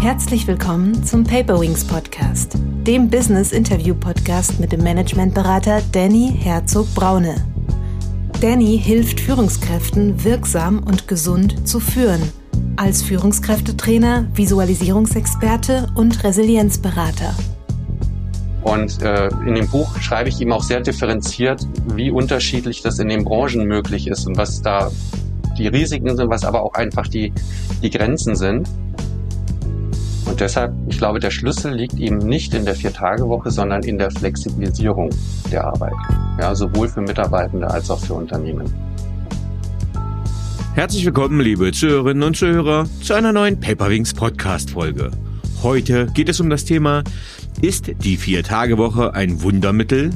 Herzlich willkommen zum Paperwings Podcast, dem Business Interview Podcast mit dem Managementberater Danny Herzog Braune. Danny hilft Führungskräften wirksam und gesund zu führen, als Führungskräftetrainer, Visualisierungsexperte und Resilienzberater. Und äh, in dem Buch schreibe ich ihm auch sehr differenziert, wie unterschiedlich das in den Branchen möglich ist und was da die Risiken sind, was aber auch einfach die, die Grenzen sind. Und deshalb, ich glaube, der Schlüssel liegt eben nicht in der Vier-Tage-Woche, sondern in der Flexibilisierung der Arbeit. Ja, sowohl für Mitarbeitende als auch für Unternehmen. Herzlich willkommen, liebe Zuhörerinnen und Zuhörer, zu einer neuen Paperwings Podcast-Folge. Heute geht es um das Thema, ist die Vier-Tage-Woche ein Wundermittel?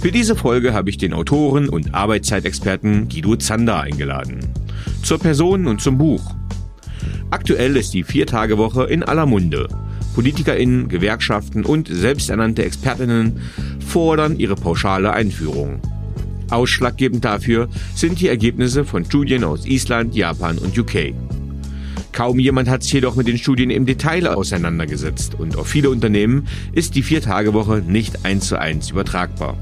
Für diese Folge habe ich den Autoren und Arbeitszeitexperten Guido Zander eingeladen. Zur Person und zum Buch. Aktuell ist die Vier-Tage-Woche in aller Munde. PolitikerInnen, Gewerkschaften und selbsternannte ExpertInnen fordern ihre pauschale Einführung. Ausschlaggebend dafür sind die Ergebnisse von Studien aus Island, Japan und UK. Kaum jemand hat sich jedoch mit den Studien im Detail auseinandergesetzt und auf viele Unternehmen ist die Vier-Tage-Woche nicht eins zu eins übertragbar.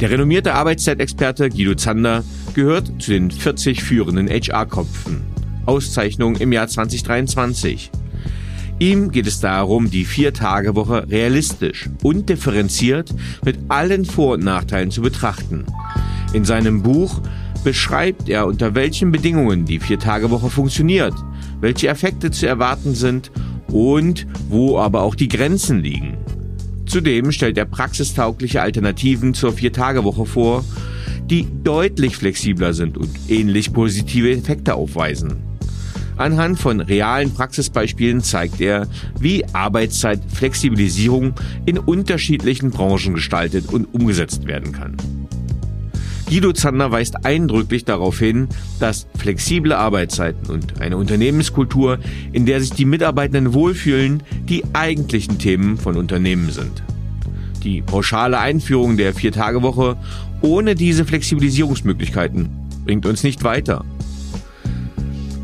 Der renommierte Arbeitszeitexperte Guido Zander gehört zu den 40 führenden HR-Kopfen. Auszeichnung im Jahr 2023. Ihm geht es darum, die Vier-Tage-Woche realistisch und differenziert mit allen Vor- und Nachteilen zu betrachten. In seinem Buch beschreibt er, unter welchen Bedingungen die Vier-Tage-Woche funktioniert, welche Effekte zu erwarten sind und wo aber auch die Grenzen liegen. Zudem stellt er praxistaugliche Alternativen zur Vier-Tage-Woche vor, die deutlich flexibler sind und ähnlich positive Effekte aufweisen. Anhand von realen Praxisbeispielen zeigt er, wie Arbeitszeitflexibilisierung in unterschiedlichen Branchen gestaltet und umgesetzt werden kann. Guido Zander weist eindrücklich darauf hin, dass flexible Arbeitszeiten und eine Unternehmenskultur, in der sich die Mitarbeitenden wohlfühlen, die eigentlichen Themen von Unternehmen sind. Die pauschale Einführung der Vier-Tage-Woche ohne diese Flexibilisierungsmöglichkeiten bringt uns nicht weiter.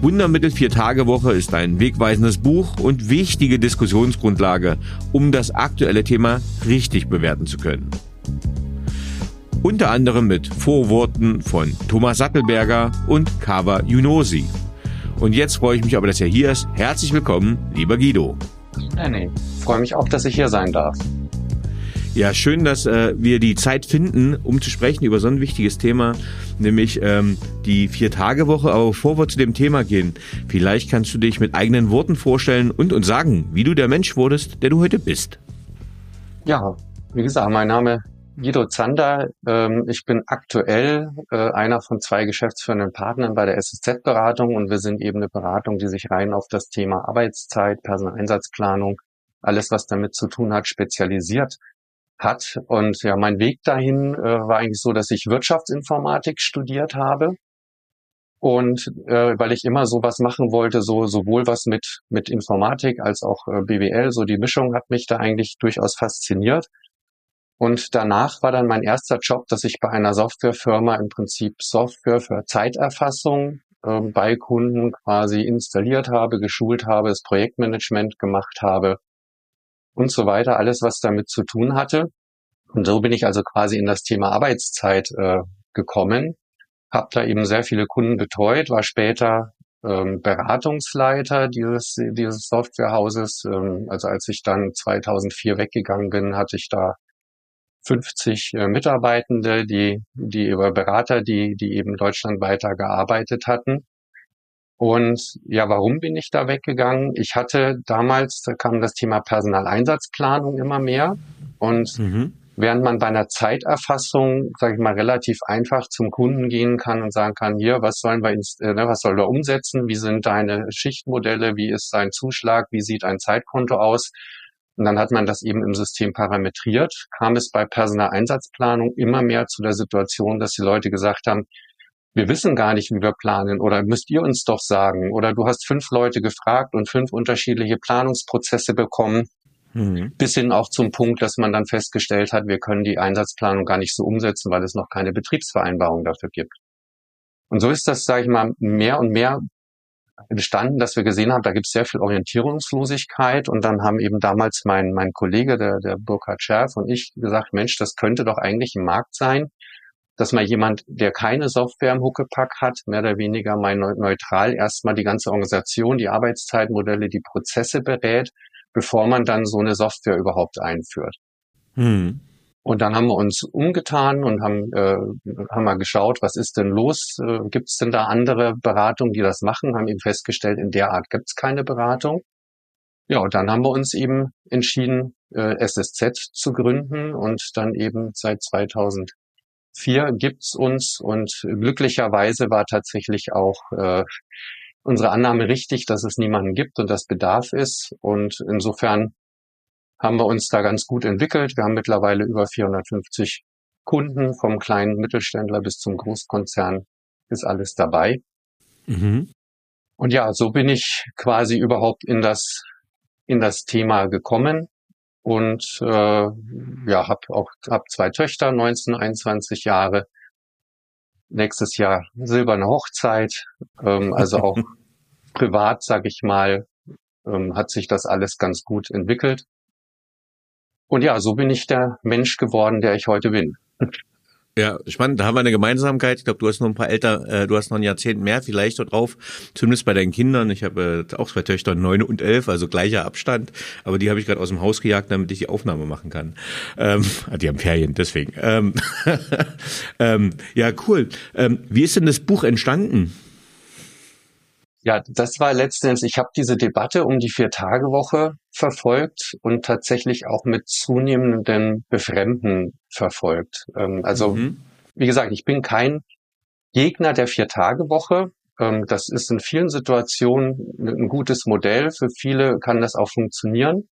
Wundermittel Vier-Tage-Woche ist ein wegweisendes Buch und wichtige Diskussionsgrundlage, um das aktuelle Thema richtig bewerten zu können unter anderem mit Vorworten von Thomas Sattelberger und Kawa Junosi. Und jetzt freue ich mich aber, dass er hier ist. Herzlich willkommen, lieber Guido. Ja, nee. Freue mich auch, dass ich hier sein darf. Ja, schön, dass äh, wir die Zeit finden, um zu sprechen über so ein wichtiges Thema, nämlich ähm, die Vier-Tage-Woche. Aber bevor wir zu dem Thema gehen, vielleicht kannst du dich mit eigenen Worten vorstellen und uns sagen, wie du der Mensch wurdest, der du heute bist. Ja, wie gesagt, mein Name Guido Zander. Ähm, ich bin aktuell äh, einer von zwei geschäftsführenden Partnern bei der SSZ-Beratung und wir sind eben eine Beratung, die sich rein auf das Thema Arbeitszeit, Personaleinsatzplanung, alles was damit zu tun hat, spezialisiert hat. Und ja, mein Weg dahin äh, war eigentlich so, dass ich Wirtschaftsinformatik studiert habe. Und äh, weil ich immer sowas machen wollte, so sowohl was mit mit Informatik als auch äh, BWL, so die Mischung hat mich da eigentlich durchaus fasziniert. Und danach war dann mein erster Job, dass ich bei einer Softwarefirma im Prinzip Software für Zeiterfassung äh, bei Kunden quasi installiert habe, geschult habe, das Projektmanagement gemacht habe und so weiter, alles was damit zu tun hatte. Und so bin ich also quasi in das Thema Arbeitszeit äh, gekommen, habe da eben sehr viele Kunden betreut, war später ähm, Beratungsleiter dieses, dieses Softwarehauses. Ähm, also als ich dann 2004 weggegangen bin, hatte ich da 50 äh, Mitarbeitende, die, die über Berater, die, die eben deutschlandweiter gearbeitet hatten. Und ja, warum bin ich da weggegangen? Ich hatte damals, da kam das Thema Personaleinsatzplanung immer mehr. Und mhm. während man bei einer Zeiterfassung, sage ich mal, relativ einfach zum Kunden gehen kann und sagen kann, hier, was sollen wir, äh, ne, was soll wir umsetzen? Wie sind deine Schichtmodelle? Wie ist dein Zuschlag? Wie sieht ein Zeitkonto aus? Und dann hat man das eben im System parametriert, kam es bei Personaleinsatzplanung immer mehr zu der Situation, dass die Leute gesagt haben, wir wissen gar nicht, wie wir planen oder müsst ihr uns doch sagen oder du hast fünf Leute gefragt und fünf unterschiedliche Planungsprozesse bekommen, mhm. bis hin auch zum Punkt, dass man dann festgestellt hat, wir können die Einsatzplanung gar nicht so umsetzen, weil es noch keine Betriebsvereinbarung dafür gibt. Und so ist das, sage ich mal, mehr und mehr entstanden, dass wir gesehen haben, da gibt es sehr viel Orientierungslosigkeit und dann haben eben damals mein, mein Kollege, der, der Burkhard Scherf und ich gesagt, Mensch, das könnte doch eigentlich ein Markt sein, dass mal jemand, der keine Software im Huckepack hat, mehr oder weniger mal neutral erstmal die ganze Organisation, die Arbeitszeitmodelle, die Prozesse berät, bevor man dann so eine Software überhaupt einführt. Hm. Und dann haben wir uns umgetan und haben, äh, haben mal geschaut, was ist denn los? Äh, gibt es denn da andere Beratungen, die das machen? Haben eben festgestellt, in der Art gibt es keine Beratung. Ja, und dann haben wir uns eben entschieden, äh, SSZ zu gründen und dann eben seit 2004 gibt's uns und glücklicherweise war tatsächlich auch äh, unsere Annahme richtig, dass es niemanden gibt und das Bedarf ist. Und insofern haben wir uns da ganz gut entwickelt. Wir haben mittlerweile über 450 Kunden, vom kleinen Mittelständler bis zum Großkonzern ist alles dabei. Mhm. Und ja, so bin ich quasi überhaupt in das in das Thema gekommen und äh, ja, habe auch hab zwei Töchter, 19, 21 Jahre. Nächstes Jahr silberne Hochzeit, ähm, also auch privat, sag ich mal, ähm, hat sich das alles ganz gut entwickelt. Und ja, so bin ich der Mensch geworden, der ich heute bin. Ja, spannend. Da haben wir eine Gemeinsamkeit. Ich glaube, du hast noch ein paar älter, äh, du hast noch ein Jahrzehnt mehr vielleicht dort drauf. Zumindest bei deinen Kindern. Ich habe äh, auch zwei Töchter, neun und elf, also gleicher Abstand. Aber die habe ich gerade aus dem Haus gejagt, damit ich die Aufnahme machen kann. Ähm, ah, die haben Ferien, deswegen. Ähm, ähm, ja, cool. Ähm, wie ist denn das Buch entstanden? Ja, das war letztendlich, ich habe diese Debatte um die Vier-Tage-Woche verfolgt und tatsächlich auch mit zunehmendem Befremden verfolgt. Ähm, also, mhm. wie gesagt, ich bin kein Gegner der Vier-Tage-Woche. Ähm, das ist in vielen Situationen ein gutes Modell. Für viele kann das auch funktionieren.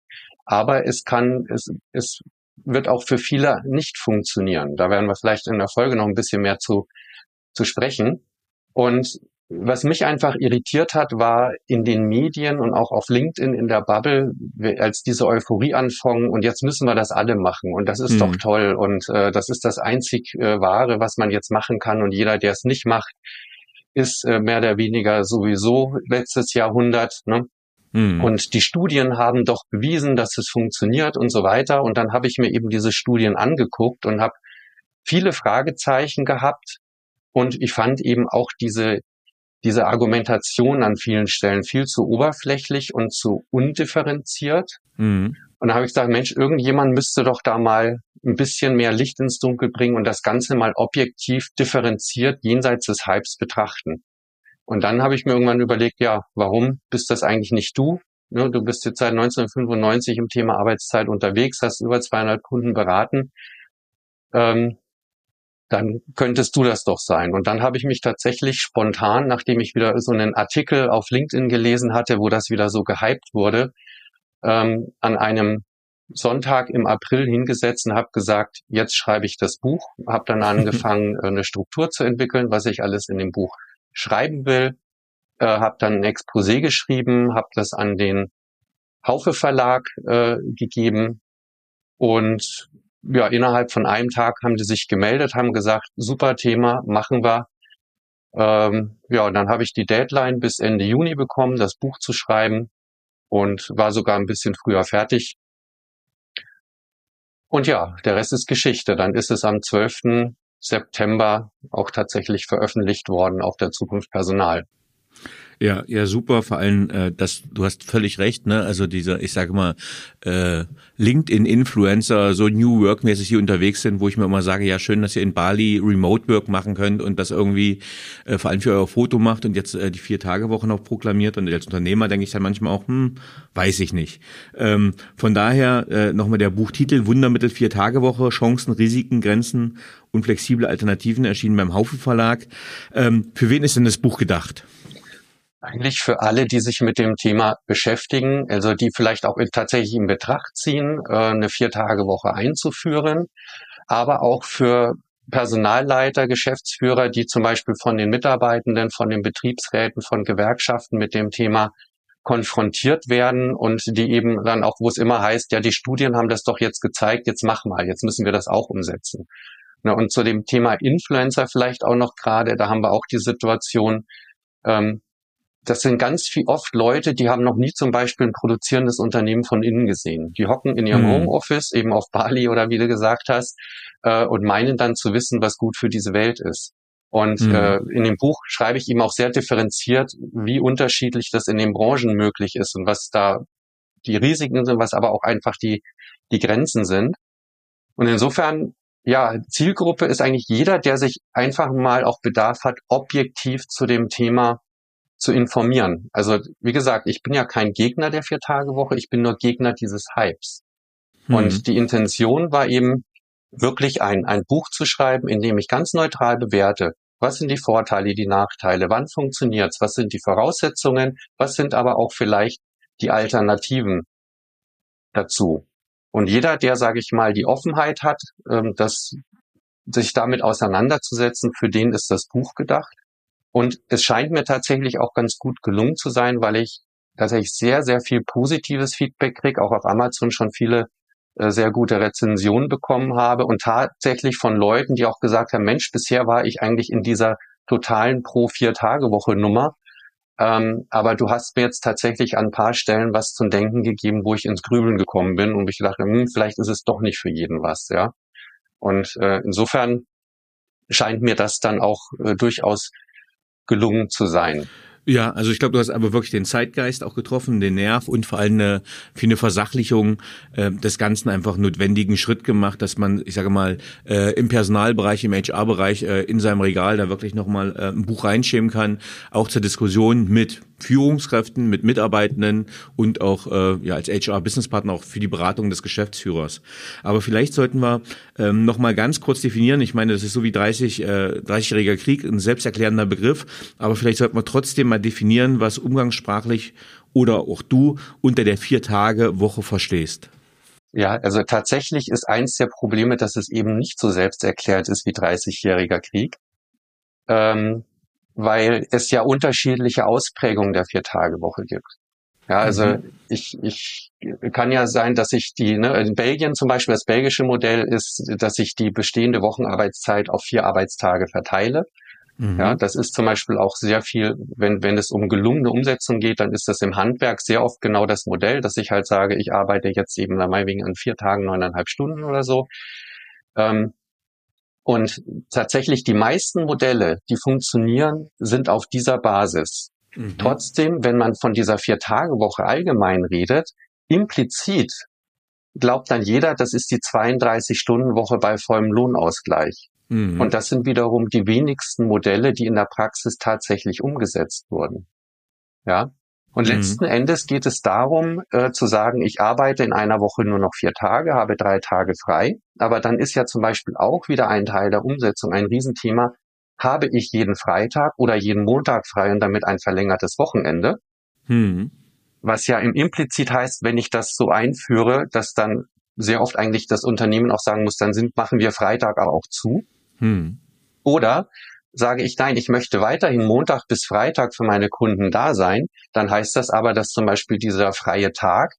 Aber es kann, es, es wird auch für viele nicht funktionieren. Da werden wir vielleicht in der Folge noch ein bisschen mehr zu, zu sprechen. Und was mich einfach irritiert hat, war in den Medien und auch auf LinkedIn in der Bubble, als diese Euphorie anfangen und jetzt müssen wir das alle machen und das ist mhm. doch toll und äh, das ist das einzig äh, Wahre, was man jetzt machen kann und jeder, der es nicht macht, ist äh, mehr oder weniger sowieso letztes Jahrhundert. Ne? Mhm. Und die Studien haben doch bewiesen, dass es funktioniert und so weiter. Und dann habe ich mir eben diese Studien angeguckt und habe viele Fragezeichen gehabt. Und ich fand eben auch diese diese Argumentation an vielen Stellen viel zu oberflächlich und zu undifferenziert. Mhm. Und da habe ich gesagt, Mensch, irgendjemand müsste doch da mal ein bisschen mehr Licht ins Dunkel bringen und das Ganze mal objektiv differenziert jenseits des Hypes betrachten. Und dann habe ich mir irgendwann überlegt, ja, warum bist das eigentlich nicht du? Du bist jetzt seit 1995 im Thema Arbeitszeit unterwegs, hast über 200 Kunden beraten. Ähm, dann könntest du das doch sein. Und dann habe ich mich tatsächlich spontan, nachdem ich wieder so einen Artikel auf LinkedIn gelesen hatte, wo das wieder so gehypt wurde, ähm, an einem Sonntag im April hingesetzt und habe gesagt, jetzt schreibe ich das Buch, habe dann angefangen, eine Struktur zu entwickeln, was ich alles in dem Buch schreiben will, äh, habe dann ein Exposé geschrieben, habe das an den Haufe Verlag äh, gegeben. Und ja, innerhalb von einem Tag haben die sich gemeldet, haben gesagt, super Thema, machen wir. Ähm, ja, und dann habe ich die Deadline bis Ende Juni bekommen, das Buch zu schreiben und war sogar ein bisschen früher fertig. Und ja, der Rest ist Geschichte. Dann ist es am 12. September auch tatsächlich veröffentlicht worden auf der Zukunft Personal. Ja, ja, super. Vor allem, äh, das, du hast völlig recht, ne? Also dieser, ich sage mal, äh, LinkedIn-Influencer, so New Work-mäßig hier unterwegs sind, wo ich mir immer sage, ja, schön, dass ihr in Bali Remote Work machen könnt und das irgendwie äh, vor allem für euer Foto macht und jetzt äh, die Vier-Tage-Woche noch proklamiert. Und als Unternehmer denke ich dann manchmal auch, hm, weiß ich nicht. Ähm, von daher äh, nochmal der Buchtitel Wundermittel Vier-Tage-Woche, Chancen, Risiken, Grenzen und flexible Alternativen erschienen beim Haufe Verlag. Ähm, für wen ist denn das Buch gedacht? Eigentlich für alle, die sich mit dem Thema beschäftigen, also die vielleicht auch tatsächlich in Betracht ziehen, äh, eine Vier-Tage-Woche einzuführen, aber auch für Personalleiter, Geschäftsführer, die zum Beispiel von den Mitarbeitenden, von den Betriebsräten, von Gewerkschaften mit dem Thema konfrontiert werden und die eben dann auch, wo es immer heißt, ja, die Studien haben das doch jetzt gezeigt, jetzt mach mal, jetzt müssen wir das auch umsetzen. Und zu dem Thema Influencer vielleicht auch noch gerade, da haben wir auch die Situation, ähm, das sind ganz viel oft Leute, die haben noch nie zum Beispiel ein produzierendes Unternehmen von innen gesehen. Die hocken in ihrem mhm. Homeoffice, eben auf Bali oder wie du gesagt hast, äh, und meinen dann zu wissen, was gut für diese Welt ist. Und mhm. äh, in dem Buch schreibe ich ihm auch sehr differenziert, wie unterschiedlich das in den Branchen möglich ist und was da die Risiken sind, was aber auch einfach die, die Grenzen sind. Und insofern, ja, Zielgruppe ist eigentlich jeder, der sich einfach mal auch Bedarf hat, objektiv zu dem Thema zu informieren. Also wie gesagt, ich bin ja kein Gegner der Vier-Tage-Woche, ich bin nur Gegner dieses Hypes. Mhm. Und die Intention war eben wirklich ein, ein Buch zu schreiben, in dem ich ganz neutral bewerte, was sind die Vorteile, die Nachteile, wann funktioniert's, was sind die Voraussetzungen, was sind aber auch vielleicht die Alternativen dazu. Und jeder, der, sage ich mal, die Offenheit hat, ähm, das, sich damit auseinanderzusetzen, für den ist das Buch gedacht. Und es scheint mir tatsächlich auch ganz gut gelungen zu sein, weil ich tatsächlich sehr, sehr viel positives Feedback kriege, auch auf Amazon schon viele äh, sehr gute Rezensionen bekommen habe und tatsächlich von Leuten, die auch gesagt haben, Mensch, bisher war ich eigentlich in dieser totalen Pro-Vier-Tage-Woche-Nummer ähm, aber du hast mir jetzt tatsächlich an ein paar Stellen was zum Denken gegeben, wo ich ins Grübeln gekommen bin und ich gedacht, hm, vielleicht ist es doch nicht für jeden was, ja. Und äh, insofern scheint mir das dann auch äh, durchaus gelungen zu sein. Ja, also ich glaube, du hast aber wirklich den Zeitgeist auch getroffen, den Nerv und vor allem eine, für eine Versachlichung äh, des Ganzen einfach notwendigen Schritt gemacht, dass man, ich sage mal, äh, im Personalbereich, im HR-Bereich äh, in seinem Regal da wirklich nochmal äh, ein Buch reinschieben kann, auch zur Diskussion mit Führungskräften, mit Mitarbeitenden und auch äh, ja als HR-Businesspartner auch für die Beratung des Geschäftsführers. Aber vielleicht sollten wir ähm, noch mal ganz kurz definieren. Ich meine, das ist so wie 30 äh, 30-jähriger Krieg, ein selbsterklärender Begriff. Aber vielleicht sollten wir trotzdem mal definieren, was umgangssprachlich oder auch du unter der Vier-Tage-Woche verstehst. Ja, also tatsächlich ist eins der Probleme, dass es eben nicht so selbsterklärt ist wie 30-jähriger Krieg. Ähm, weil es ja unterschiedliche Ausprägungen der Vier-Tage-Woche gibt. Ja, also mhm. ich, ich kann ja sein, dass ich die, ne, in Belgien zum Beispiel das belgische Modell ist, dass ich die bestehende Wochenarbeitszeit auf vier Arbeitstage verteile. Mhm. Ja, das ist zum Beispiel auch sehr viel, wenn, wenn es um gelungene Umsetzung geht, dann ist das im Handwerk sehr oft genau das Modell, dass ich halt sage, ich arbeite jetzt eben meinetwegen an vier Tagen neuneinhalb Stunden oder so. Ähm, und tatsächlich die meisten Modelle, die funktionieren, sind auf dieser Basis. Mhm. Trotzdem, wenn man von dieser Vier-Tage-Woche allgemein redet, implizit glaubt dann jeder, das ist die 32-Stunden-Woche bei vollem Lohnausgleich. Mhm. Und das sind wiederum die wenigsten Modelle, die in der Praxis tatsächlich umgesetzt wurden. Ja. Und mhm. letzten Endes geht es darum, äh, zu sagen, ich arbeite in einer Woche nur noch vier Tage, habe drei Tage frei. Aber dann ist ja zum Beispiel auch wieder ein Teil der Umsetzung ein Riesenthema. Habe ich jeden Freitag oder jeden Montag frei und damit ein verlängertes Wochenende? Mhm. Was ja im implizit heißt, wenn ich das so einführe, dass dann sehr oft eigentlich das Unternehmen auch sagen muss, dann sind, machen wir Freitag aber auch zu. Mhm. Oder sage ich, nein, ich möchte weiterhin Montag bis Freitag für meine Kunden da sein, dann heißt das aber, dass zum Beispiel dieser freie Tag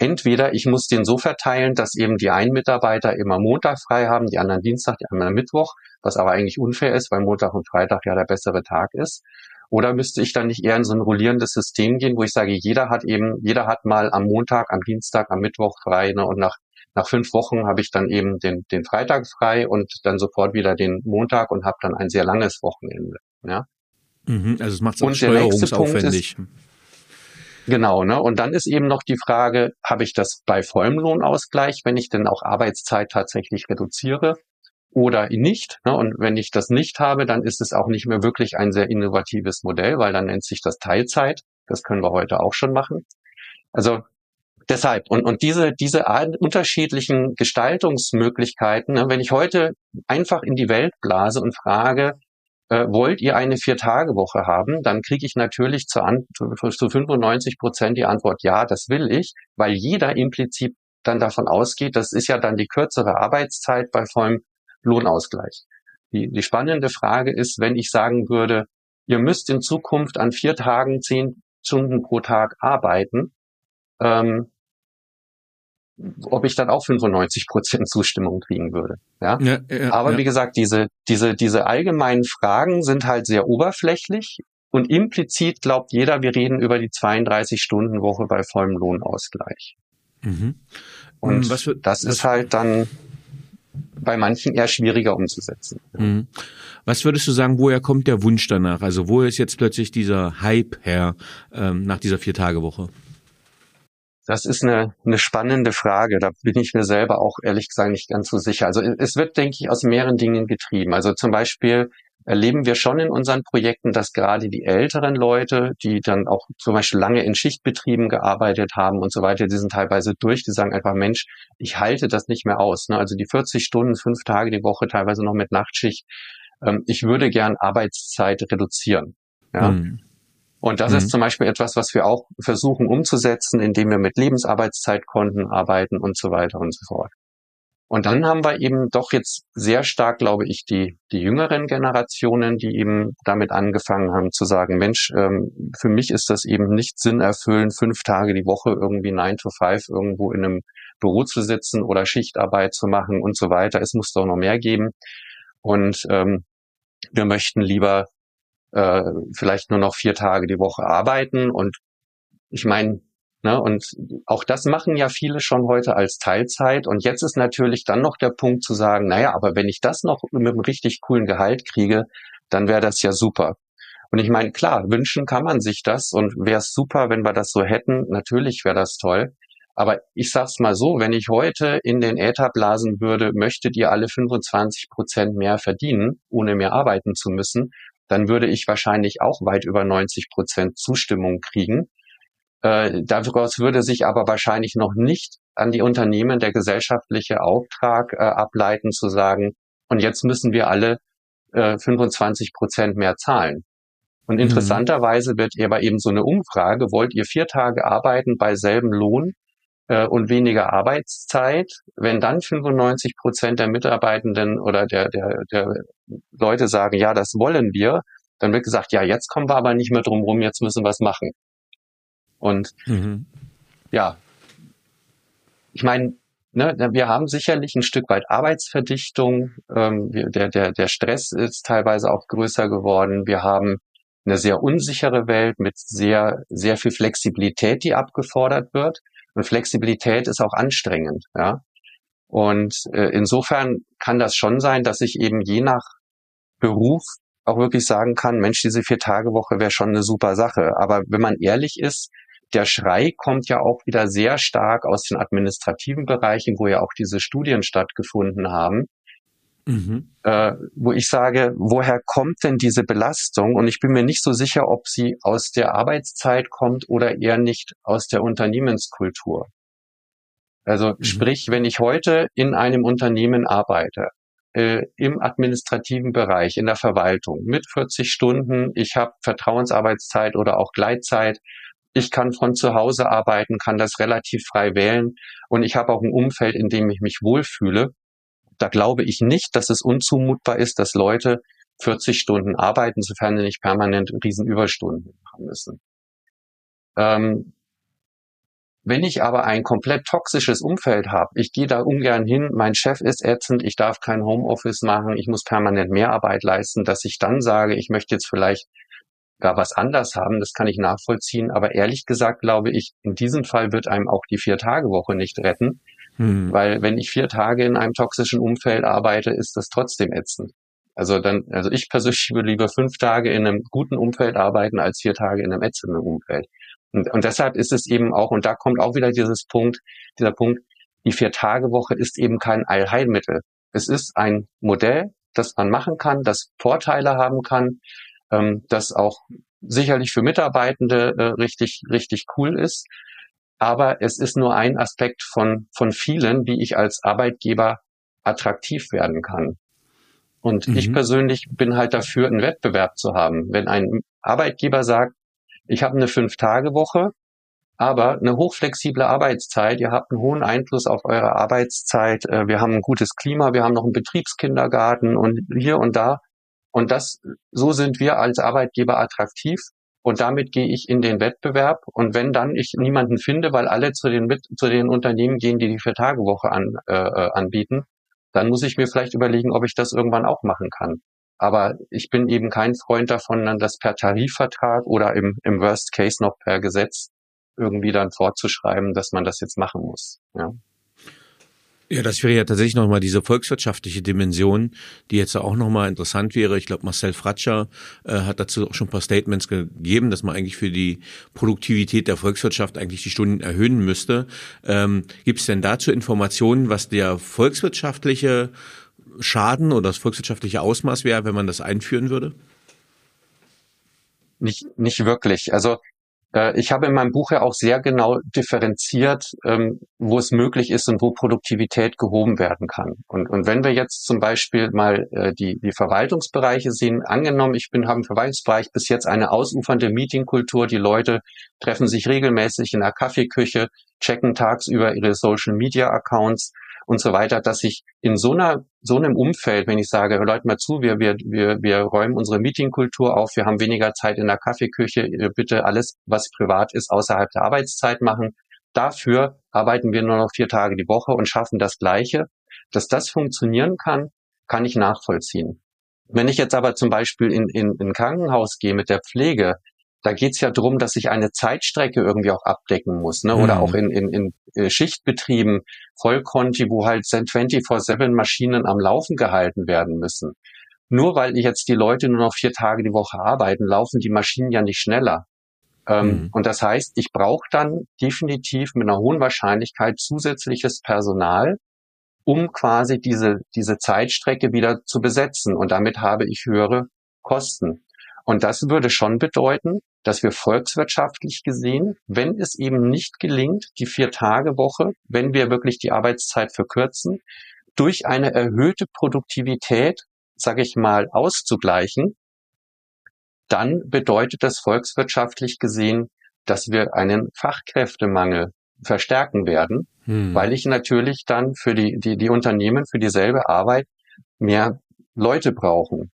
entweder ich muss den so verteilen, dass eben die einen Mitarbeiter immer Montag frei haben, die anderen Dienstag, die anderen Mittwoch, was aber eigentlich unfair ist, weil Montag und Freitag ja der bessere Tag ist. Oder müsste ich dann nicht eher in so ein rollierendes System gehen, wo ich sage, jeder hat eben, jeder hat mal am Montag, am Dienstag, am Mittwoch frei ne, und nach nach fünf Wochen habe ich dann eben den, den Freitag frei und dann sofort wieder den Montag und habe dann ein sehr langes Wochenende. Ja. Mhm, also es macht es auch steuerungsaufwendig. Genau, ne? Und dann ist eben noch die Frage, habe ich das bei vollem Lohnausgleich, wenn ich denn auch Arbeitszeit tatsächlich reduziere oder nicht? Ne? Und wenn ich das nicht habe, dann ist es auch nicht mehr wirklich ein sehr innovatives Modell, weil dann nennt sich das Teilzeit. Das können wir heute auch schon machen. Also Deshalb, und, und diese, diese unterschiedlichen Gestaltungsmöglichkeiten, ne, wenn ich heute einfach in die Welt blase und frage, äh, wollt ihr eine Vier-Tage-Woche haben, dann kriege ich natürlich zu, an, zu 95 Prozent die Antwort, ja, das will ich, weil jeder implizit dann davon ausgeht, das ist ja dann die kürzere Arbeitszeit bei vollem Lohnausgleich. Die, die spannende Frage ist, wenn ich sagen würde, ihr müsst in Zukunft an vier Tagen zehn Stunden pro Tag arbeiten, ähm, ob ich dann auch 95 Prozent Zustimmung kriegen würde. Ja? ja, ja Aber ja. wie gesagt, diese, diese, diese allgemeinen Fragen sind halt sehr oberflächlich und implizit glaubt jeder, wir reden über die 32-Stunden-Woche bei vollem Lohnausgleich. Mhm. Und hm, für, das ist halt dann bei manchen eher schwieriger umzusetzen. Mhm. Was würdest du sagen, woher kommt der Wunsch danach? Also wo ist jetzt plötzlich dieser Hype her ähm, nach dieser Vier-Tage-Woche? Das ist eine, eine spannende Frage. Da bin ich mir selber auch ehrlich gesagt nicht ganz so sicher. Also es wird, denke ich, aus mehreren Dingen getrieben. Also zum Beispiel erleben wir schon in unseren Projekten, dass gerade die älteren Leute, die dann auch zum Beispiel lange in Schichtbetrieben gearbeitet haben und so weiter, die sind teilweise durch, die sagen einfach, Mensch, ich halte das nicht mehr aus. Ne? Also die 40 Stunden, fünf Tage die Woche, teilweise noch mit Nachtschicht. Ähm, ich würde gern Arbeitszeit reduzieren. Ja? Mhm. Und das mhm. ist zum Beispiel etwas, was wir auch versuchen umzusetzen, indem wir mit Lebensarbeitszeitkonten arbeiten und so weiter und so fort. Und dann haben wir eben doch jetzt sehr stark, glaube ich, die, die jüngeren Generationen, die eben damit angefangen haben zu sagen, Mensch, ähm, für mich ist das eben nicht sinnerfüllend, fünf Tage die Woche irgendwie nine to five irgendwo in einem Büro zu sitzen oder Schichtarbeit zu machen und so weiter. Es muss doch noch mehr geben. Und ähm, wir möchten lieber äh, vielleicht nur noch vier Tage die Woche arbeiten. Und ich meine, Ne, und auch das machen ja viele schon heute als Teilzeit. Und jetzt ist natürlich dann noch der Punkt zu sagen, naja, aber wenn ich das noch mit einem richtig coolen Gehalt kriege, dann wäre das ja super. Und ich meine, klar, wünschen kann man sich das und wäre es super, wenn wir das so hätten. Natürlich wäre das toll. Aber ich sag's mal so, wenn ich heute in den Äther blasen würde, möchtet ihr alle 25 Prozent mehr verdienen, ohne mehr arbeiten zu müssen, dann würde ich wahrscheinlich auch weit über 90 Prozent Zustimmung kriegen. Äh, daraus würde sich aber wahrscheinlich noch nicht an die Unternehmen der gesellschaftliche Auftrag äh, ableiten, zu sagen, und jetzt müssen wir alle äh, 25 Prozent mehr zahlen. Und mhm. interessanterweise wird aber eben so eine Umfrage, wollt ihr vier Tage arbeiten bei selben Lohn äh, und weniger Arbeitszeit? Wenn dann 95 Prozent der Mitarbeitenden oder der, der, der Leute sagen, ja, das wollen wir, dann wird gesagt, ja, jetzt kommen wir aber nicht mehr drum rum, jetzt müssen wir es machen. Und mhm. ja, ich meine, ne, wir haben sicherlich ein Stück weit Arbeitsverdichtung. Ähm, der, der, der Stress ist teilweise auch größer geworden. Wir haben eine sehr unsichere Welt mit sehr, sehr viel Flexibilität, die abgefordert wird. Und Flexibilität ist auch anstrengend, ja. Und äh, insofern kann das schon sein, dass ich eben je nach Beruf auch wirklich sagen kann, Mensch, diese Vier-Tage-Woche wäre schon eine super Sache. Aber wenn man ehrlich ist, der Schrei kommt ja auch wieder sehr stark aus den administrativen Bereichen, wo ja auch diese Studien stattgefunden haben. Mhm. Äh, wo ich sage, woher kommt denn diese Belastung? Und ich bin mir nicht so sicher, ob sie aus der Arbeitszeit kommt oder eher nicht aus der Unternehmenskultur. Also mhm. sprich, wenn ich heute in einem Unternehmen arbeite, äh, im administrativen Bereich, in der Verwaltung mit 40 Stunden, ich habe Vertrauensarbeitszeit oder auch Gleitzeit, ich kann von zu Hause arbeiten, kann das relativ frei wählen und ich habe auch ein Umfeld, in dem ich mich wohlfühle. Da glaube ich nicht, dass es unzumutbar ist, dass Leute 40 Stunden arbeiten, sofern sie nicht permanent Riesenüberstunden machen müssen. Ähm, wenn ich aber ein komplett toxisches Umfeld habe, ich gehe da ungern hin, mein Chef ist ätzend, ich darf kein Homeoffice machen, ich muss permanent Mehrarbeit leisten, dass ich dann sage, ich möchte jetzt vielleicht gar was anders haben, das kann ich nachvollziehen. Aber ehrlich gesagt glaube ich, in diesem Fall wird einem auch die Vier-Tage-Woche nicht retten. Hm. Weil wenn ich vier Tage in einem toxischen Umfeld arbeite, ist das trotzdem ätzend. Also dann, also ich persönlich würde lieber fünf Tage in einem guten Umfeld arbeiten, als vier Tage in einem ätzenden Umfeld. Und, und deshalb ist es eben auch, und da kommt auch wieder dieses Punkt, dieser Punkt, die Vier-Tage-Woche ist eben kein Allheilmittel. Es ist ein Modell, das man machen kann, das Vorteile haben kann, ähm, das auch sicherlich für Mitarbeitende äh, richtig, richtig cool ist. Aber es ist nur ein Aspekt von, von vielen, wie ich als Arbeitgeber attraktiv werden kann. Und mhm. ich persönlich bin halt dafür, einen Wettbewerb zu haben. Wenn ein Arbeitgeber sagt, ich habe eine Fünf-Tage-Woche, aber eine hochflexible Arbeitszeit, ihr habt einen hohen Einfluss auf eure Arbeitszeit, äh, wir haben ein gutes Klima, wir haben noch einen Betriebskindergarten und hier und da und das, so sind wir als Arbeitgeber attraktiv. Und damit gehe ich in den Wettbewerb. Und wenn dann ich niemanden finde, weil alle zu den, zu den Unternehmen gehen, die die Vier-Tage-Woche an, äh, äh, anbieten, dann muss ich mir vielleicht überlegen, ob ich das irgendwann auch machen kann. Aber ich bin eben kein Freund davon, dann das per Tarifvertrag oder im, im Worst Case noch per Gesetz irgendwie dann vorzuschreiben, dass man das jetzt machen muss. Ja. Ja, das wäre ja tatsächlich nochmal diese volkswirtschaftliche Dimension, die jetzt auch nochmal interessant wäre. Ich glaube, Marcel Fratscher äh, hat dazu auch schon ein paar Statements gegeben, dass man eigentlich für die Produktivität der Volkswirtschaft eigentlich die Stunden erhöhen müsste. Ähm, Gibt es denn dazu Informationen, was der volkswirtschaftliche Schaden oder das volkswirtschaftliche Ausmaß wäre, wenn man das einführen würde? Nicht, nicht wirklich. Also ich habe in meinem Buch ja auch sehr genau differenziert, ähm, wo es möglich ist und wo Produktivität gehoben werden kann. Und, und wenn wir jetzt zum Beispiel mal äh, die, die Verwaltungsbereiche sehen, angenommen, ich bin, habe im Verwaltungsbereich bis jetzt eine ausufernde Meetingkultur, die Leute treffen sich regelmäßig in der Kaffeeküche, checken tagsüber ihre Social Media Accounts, und so weiter, dass ich in so einer so einem Umfeld, wenn ich sage, hör Leute mal zu, wir, wir, wir, wir räumen unsere Meetingkultur auf, wir haben weniger Zeit in der Kaffeeküche, bitte alles, was privat ist, außerhalb der Arbeitszeit machen. Dafür arbeiten wir nur noch vier Tage die Woche und schaffen das Gleiche. Dass das funktionieren kann, kann ich nachvollziehen. Wenn ich jetzt aber zum Beispiel in, in, in ein Krankenhaus gehe mit der Pflege, da geht's ja drum, dass ich eine Zeitstrecke irgendwie auch abdecken muss, ne? Oder mhm. auch in, in, in äh, Schichtbetrieben, Vollkonti, wo halt 24-7 Maschinen am Laufen gehalten werden müssen. Nur weil jetzt die Leute nur noch vier Tage die Woche arbeiten, laufen die Maschinen ja nicht schneller. Ähm, mhm. Und das heißt, ich brauche dann definitiv mit einer hohen Wahrscheinlichkeit zusätzliches Personal, um quasi diese, diese Zeitstrecke wieder zu besetzen. Und damit habe ich höhere Kosten. Und das würde schon bedeuten, dass wir volkswirtschaftlich gesehen, wenn es eben nicht gelingt, die Vier-Tage-Woche, wenn wir wirklich die Arbeitszeit verkürzen, durch eine erhöhte Produktivität, sage ich mal, auszugleichen, dann bedeutet das volkswirtschaftlich gesehen, dass wir einen Fachkräftemangel verstärken werden, hm. weil ich natürlich dann für die, die, die Unternehmen für dieselbe Arbeit mehr Leute brauchen.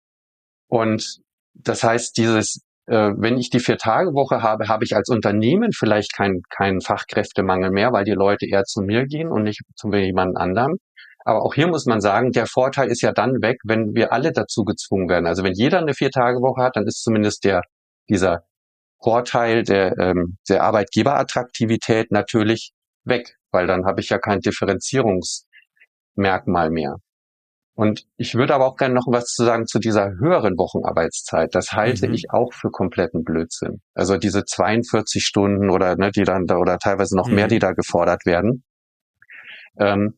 Und das heißt, dieses, wenn ich die Vier-Tage-Woche habe, habe ich als Unternehmen vielleicht keinen keinen Fachkräftemangel mehr, weil die Leute eher zu mir gehen und nicht zu jemand anderem. Aber auch hier muss man sagen, der Vorteil ist ja dann weg, wenn wir alle dazu gezwungen werden. Also wenn jeder eine Vier-Tage-Woche hat, dann ist zumindest der, dieser Vorteil der, ähm, der Arbeitgeberattraktivität natürlich weg, weil dann habe ich ja kein Differenzierungsmerkmal mehr. Und ich würde aber auch gerne noch was zu sagen zu dieser höheren Wochenarbeitszeit. Das halte mhm. ich auch für kompletten Blödsinn. Also diese 42 Stunden oder ne, die dann da oder teilweise noch mhm. mehr, die da gefordert werden. Ähm,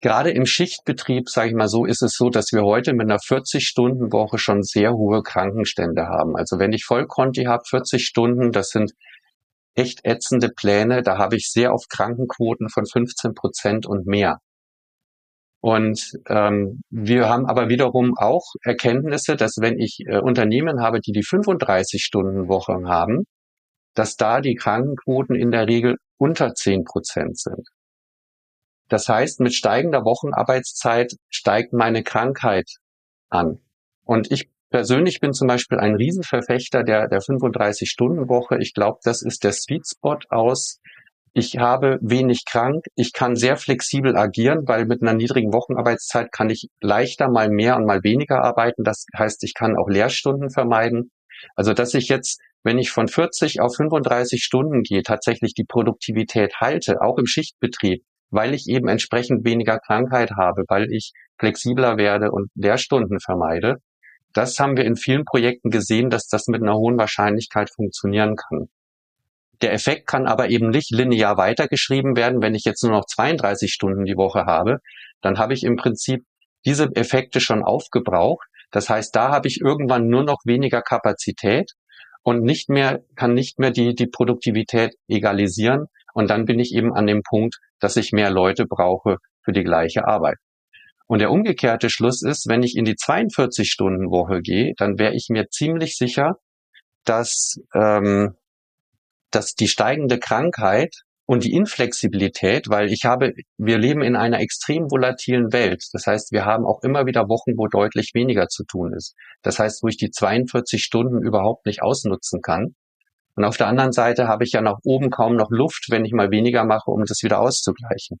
gerade im Schichtbetrieb, sage ich mal so, ist es so, dass wir heute mit einer 40-Stunden-Woche schon sehr hohe Krankenstände haben. Also wenn ich Vollkonti habe, 40 Stunden, das sind echt ätzende Pläne. Da habe ich sehr oft Krankenquoten von 15 Prozent und mehr. Und ähm, wir haben aber wiederum auch Erkenntnisse, dass wenn ich äh, Unternehmen habe, die die 35-Stunden-Woche haben, dass da die Krankenquoten in der Regel unter 10 Prozent sind. Das heißt, mit steigender Wochenarbeitszeit steigt meine Krankheit an. Und ich persönlich bin zum Beispiel ein Riesenverfechter der, der 35-Stunden-Woche. Ich glaube, das ist der Sweet Spot aus ich habe wenig krank, ich kann sehr flexibel agieren, weil mit einer niedrigen Wochenarbeitszeit kann ich leichter mal mehr und mal weniger arbeiten. Das heißt, ich kann auch Lehrstunden vermeiden. Also, dass ich jetzt, wenn ich von 40 auf 35 Stunden gehe, tatsächlich die Produktivität halte, auch im Schichtbetrieb, weil ich eben entsprechend weniger Krankheit habe, weil ich flexibler werde und Lehrstunden vermeide. Das haben wir in vielen Projekten gesehen, dass das mit einer hohen Wahrscheinlichkeit funktionieren kann. Der Effekt kann aber eben nicht linear weitergeschrieben werden. Wenn ich jetzt nur noch 32 Stunden die Woche habe, dann habe ich im Prinzip diese Effekte schon aufgebraucht. Das heißt, da habe ich irgendwann nur noch weniger Kapazität und nicht mehr, kann nicht mehr die, die Produktivität egalisieren. Und dann bin ich eben an dem Punkt, dass ich mehr Leute brauche für die gleiche Arbeit. Und der umgekehrte Schluss ist, wenn ich in die 42-Stunden-Woche gehe, dann wäre ich mir ziemlich sicher, dass ähm, dass die steigende Krankheit und die Inflexibilität, weil ich habe, wir leben in einer extrem volatilen Welt. Das heißt, wir haben auch immer wieder Wochen, wo deutlich weniger zu tun ist. Das heißt, wo ich die 42 Stunden überhaupt nicht ausnutzen kann. Und auf der anderen Seite habe ich ja nach oben kaum noch Luft, wenn ich mal weniger mache, um das wieder auszugleichen.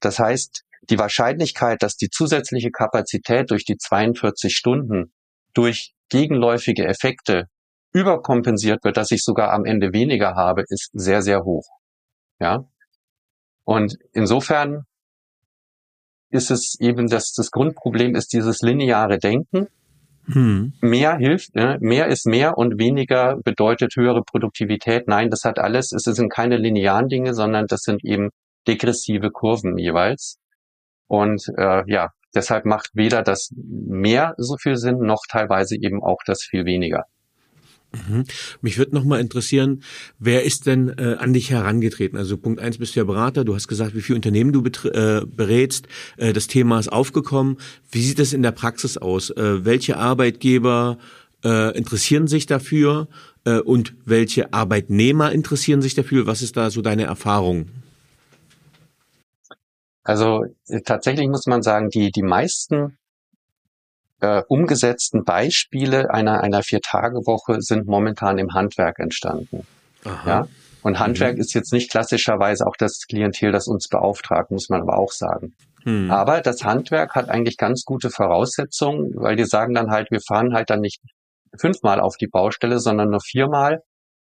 Das heißt, die Wahrscheinlichkeit, dass die zusätzliche Kapazität durch die 42 Stunden durch gegenläufige Effekte überkompensiert wird, dass ich sogar am Ende weniger habe, ist sehr, sehr hoch. Ja. Und insofern ist es eben, dass das Grundproblem ist dieses lineare Denken. Hm. Mehr hilft, ne? mehr ist mehr und weniger bedeutet höhere Produktivität. Nein, das hat alles, es sind keine linearen Dinge, sondern das sind eben degressive Kurven jeweils. Und äh, ja, deshalb macht weder das mehr so viel Sinn, noch teilweise eben auch das viel weniger. Mhm. Mich würde noch mal interessieren, wer ist denn äh, an dich herangetreten? Also Punkt eins bist du ja Berater, du hast gesagt, wie viele Unternehmen du äh, berätst, äh, das Thema ist aufgekommen. Wie sieht es in der Praxis aus? Äh, welche Arbeitgeber äh, interessieren sich dafür äh, und welche Arbeitnehmer interessieren sich dafür? Was ist da so deine Erfahrung? Also äh, tatsächlich muss man sagen, die, die meisten äh, umgesetzten Beispiele einer, einer Vier-Tage-Woche sind momentan im Handwerk entstanden. Aha. Ja? Und Handwerk mhm. ist jetzt nicht klassischerweise auch das Klientel, das uns beauftragt, muss man aber auch sagen. Mhm. Aber das Handwerk hat eigentlich ganz gute Voraussetzungen, weil die sagen dann halt, wir fahren halt dann nicht fünfmal auf die Baustelle, sondern nur viermal,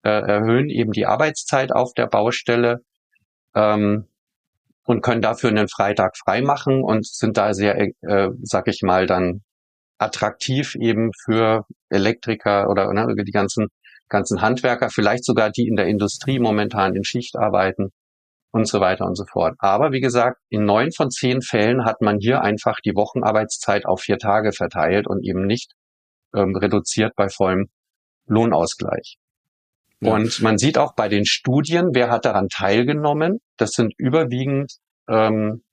äh, erhöhen eben die Arbeitszeit auf der Baustelle, ähm, und können dafür einen Freitag frei machen und sind da sehr, äh, sag ich mal, dann attraktiv eben für Elektriker oder ne, die ganzen ganzen Handwerker, vielleicht sogar die in der Industrie momentan in Schicht arbeiten und so weiter und so fort. Aber wie gesagt, in neun von zehn Fällen hat man hier einfach die Wochenarbeitszeit auf vier Tage verteilt und eben nicht ähm, reduziert bei vollem Lohnausgleich. Und man sieht auch bei den Studien, wer hat daran teilgenommen. Das sind überwiegend ähm,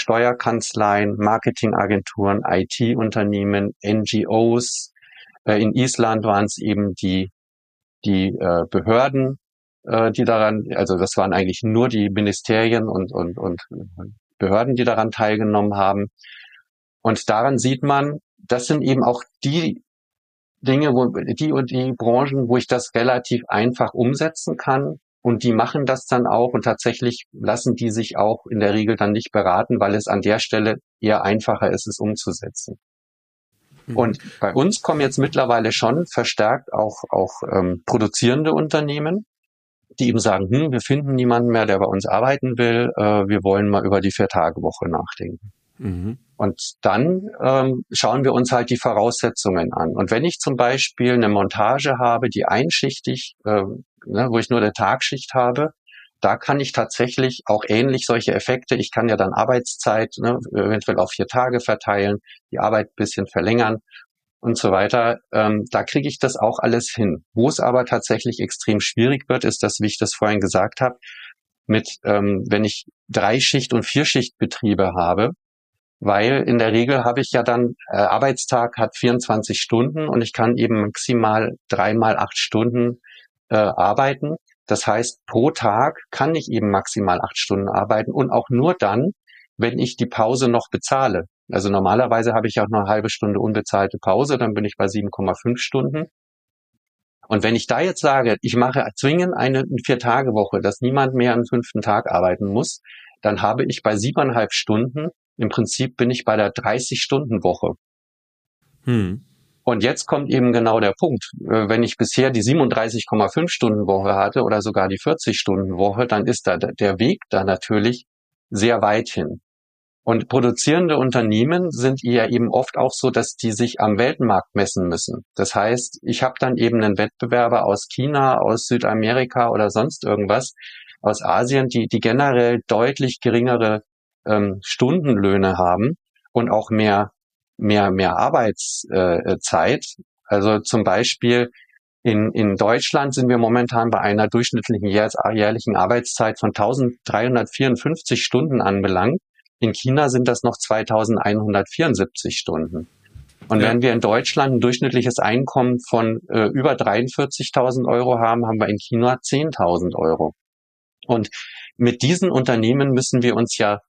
Steuerkanzleien, Marketingagenturen, IT-Unternehmen, NGOs. Äh, in Island waren es eben die, die äh, Behörden, äh, die daran, also das waren eigentlich nur die Ministerien und, und, und Behörden, die daran teilgenommen haben. Und daran sieht man, das sind eben auch die Dinge, wo die und die Branchen, wo ich das relativ einfach umsetzen kann. Und die machen das dann auch und tatsächlich lassen die sich auch in der Regel dann nicht beraten, weil es an der Stelle eher einfacher ist, es umzusetzen. Mhm. Und bei uns kommen jetzt mittlerweile schon verstärkt auch, auch ähm, produzierende Unternehmen, die eben sagen, hm, wir finden niemanden mehr, der bei uns arbeiten will, äh, wir wollen mal über die Vier-Tage-Woche nachdenken. Mhm. Und dann ähm, schauen wir uns halt die Voraussetzungen an. Und wenn ich zum Beispiel eine Montage habe, die einschichtig, äh, ne, wo ich nur eine Tagschicht habe, da kann ich tatsächlich auch ähnlich solche Effekte, ich kann ja dann Arbeitszeit ne, eventuell auf vier Tage verteilen, die Arbeit ein bisschen verlängern und so weiter. Ähm, da kriege ich das auch alles hin. Wo es aber tatsächlich extrem schwierig wird, ist das, wie ich das vorhin gesagt habe, mit, ähm, wenn ich Dreischicht- und Vierschichtbetriebe habe, weil in der Regel habe ich ja dann, äh, Arbeitstag hat 24 Stunden und ich kann eben maximal dreimal acht Stunden äh, arbeiten. Das heißt, pro Tag kann ich eben maximal acht Stunden arbeiten und auch nur dann, wenn ich die Pause noch bezahle. Also normalerweise habe ich auch noch eine halbe Stunde unbezahlte Pause, dann bin ich bei 7,5 Stunden. Und wenn ich da jetzt sage, ich mache zwingend eine Vier-Tage-Woche, dass niemand mehr am fünften Tag arbeiten muss, dann habe ich bei siebeneinhalb Stunden im Prinzip bin ich bei der 30-Stunden-Woche. Hm. Und jetzt kommt eben genau der Punkt. Äh, wenn ich bisher die 37,5 Stunden Woche hatte oder sogar die 40 Stunden Woche, dann ist da der Weg da natürlich sehr weit hin. Und produzierende Unternehmen sind ja eben oft auch so, dass die sich am Weltmarkt messen müssen. Das heißt, ich habe dann eben einen Wettbewerber aus China, aus Südamerika oder sonst irgendwas, aus Asien, die, die generell deutlich geringere ähm, Stundenlöhne haben und auch mehr, mehr, mehr Arbeitszeit. Also zum Beispiel in, in Deutschland sind wir momentan bei einer durchschnittlichen jährlichen Arbeitszeit von 1354 Stunden anbelangt. In China sind das noch 2174 Stunden. Und ja. wenn wir in Deutschland ein durchschnittliches Einkommen von äh, über 43.000 Euro haben, haben wir in China 10.000 Euro. Und mit diesen Unternehmen müssen wir uns ja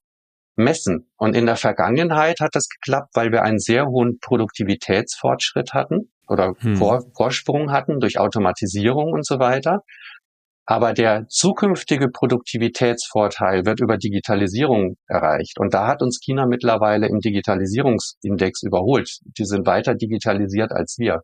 messen. Und in der Vergangenheit hat das geklappt, weil wir einen sehr hohen Produktivitätsfortschritt hatten oder hm. Vor Vorsprung hatten durch Automatisierung und so weiter. Aber der zukünftige Produktivitätsvorteil wird über Digitalisierung erreicht. Und da hat uns China mittlerweile im Digitalisierungsindex überholt. Die sind weiter digitalisiert als wir.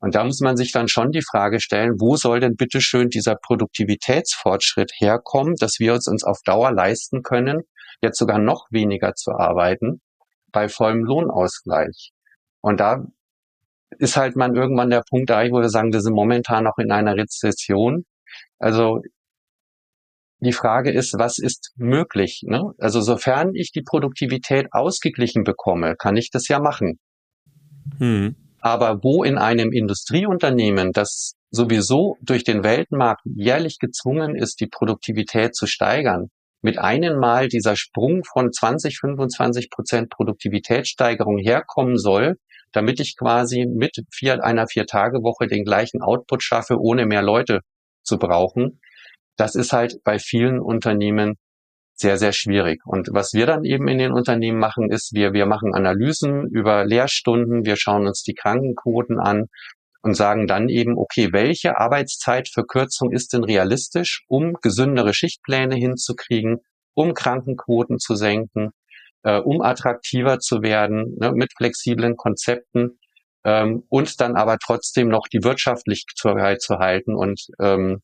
Und da muss man sich dann schon die Frage stellen, wo soll denn bitteschön dieser Produktivitätsfortschritt herkommen, dass wir uns, uns auf Dauer leisten können, jetzt sogar noch weniger zu arbeiten bei vollem Lohnausgleich. Und da ist halt man irgendwann der Punkt da, wo wir sagen, wir sind momentan noch in einer Rezession. Also die Frage ist, was ist möglich? Ne? Also sofern ich die Produktivität ausgeglichen bekomme, kann ich das ja machen. Hm. Aber wo in einem Industrieunternehmen, das sowieso durch den Weltmarkt jährlich gezwungen ist, die Produktivität zu steigern, mit einem Mal dieser Sprung von 20, 25 Prozent Produktivitätssteigerung herkommen soll, damit ich quasi mit vier, einer Vier-Tage-Woche den gleichen Output schaffe, ohne mehr Leute zu brauchen. Das ist halt bei vielen Unternehmen sehr, sehr schwierig. Und was wir dann eben in den Unternehmen machen, ist, wir, wir machen Analysen über Lehrstunden, wir schauen uns die Krankenquoten an und sagen dann eben, okay, welche Arbeitszeitverkürzung ist denn realistisch, um gesündere Schichtpläne hinzukriegen, um Krankenquoten zu senken, äh, um attraktiver zu werden ne, mit flexiblen Konzepten ähm, und dann aber trotzdem noch die Wirtschaftlichkeit zu halten und ähm,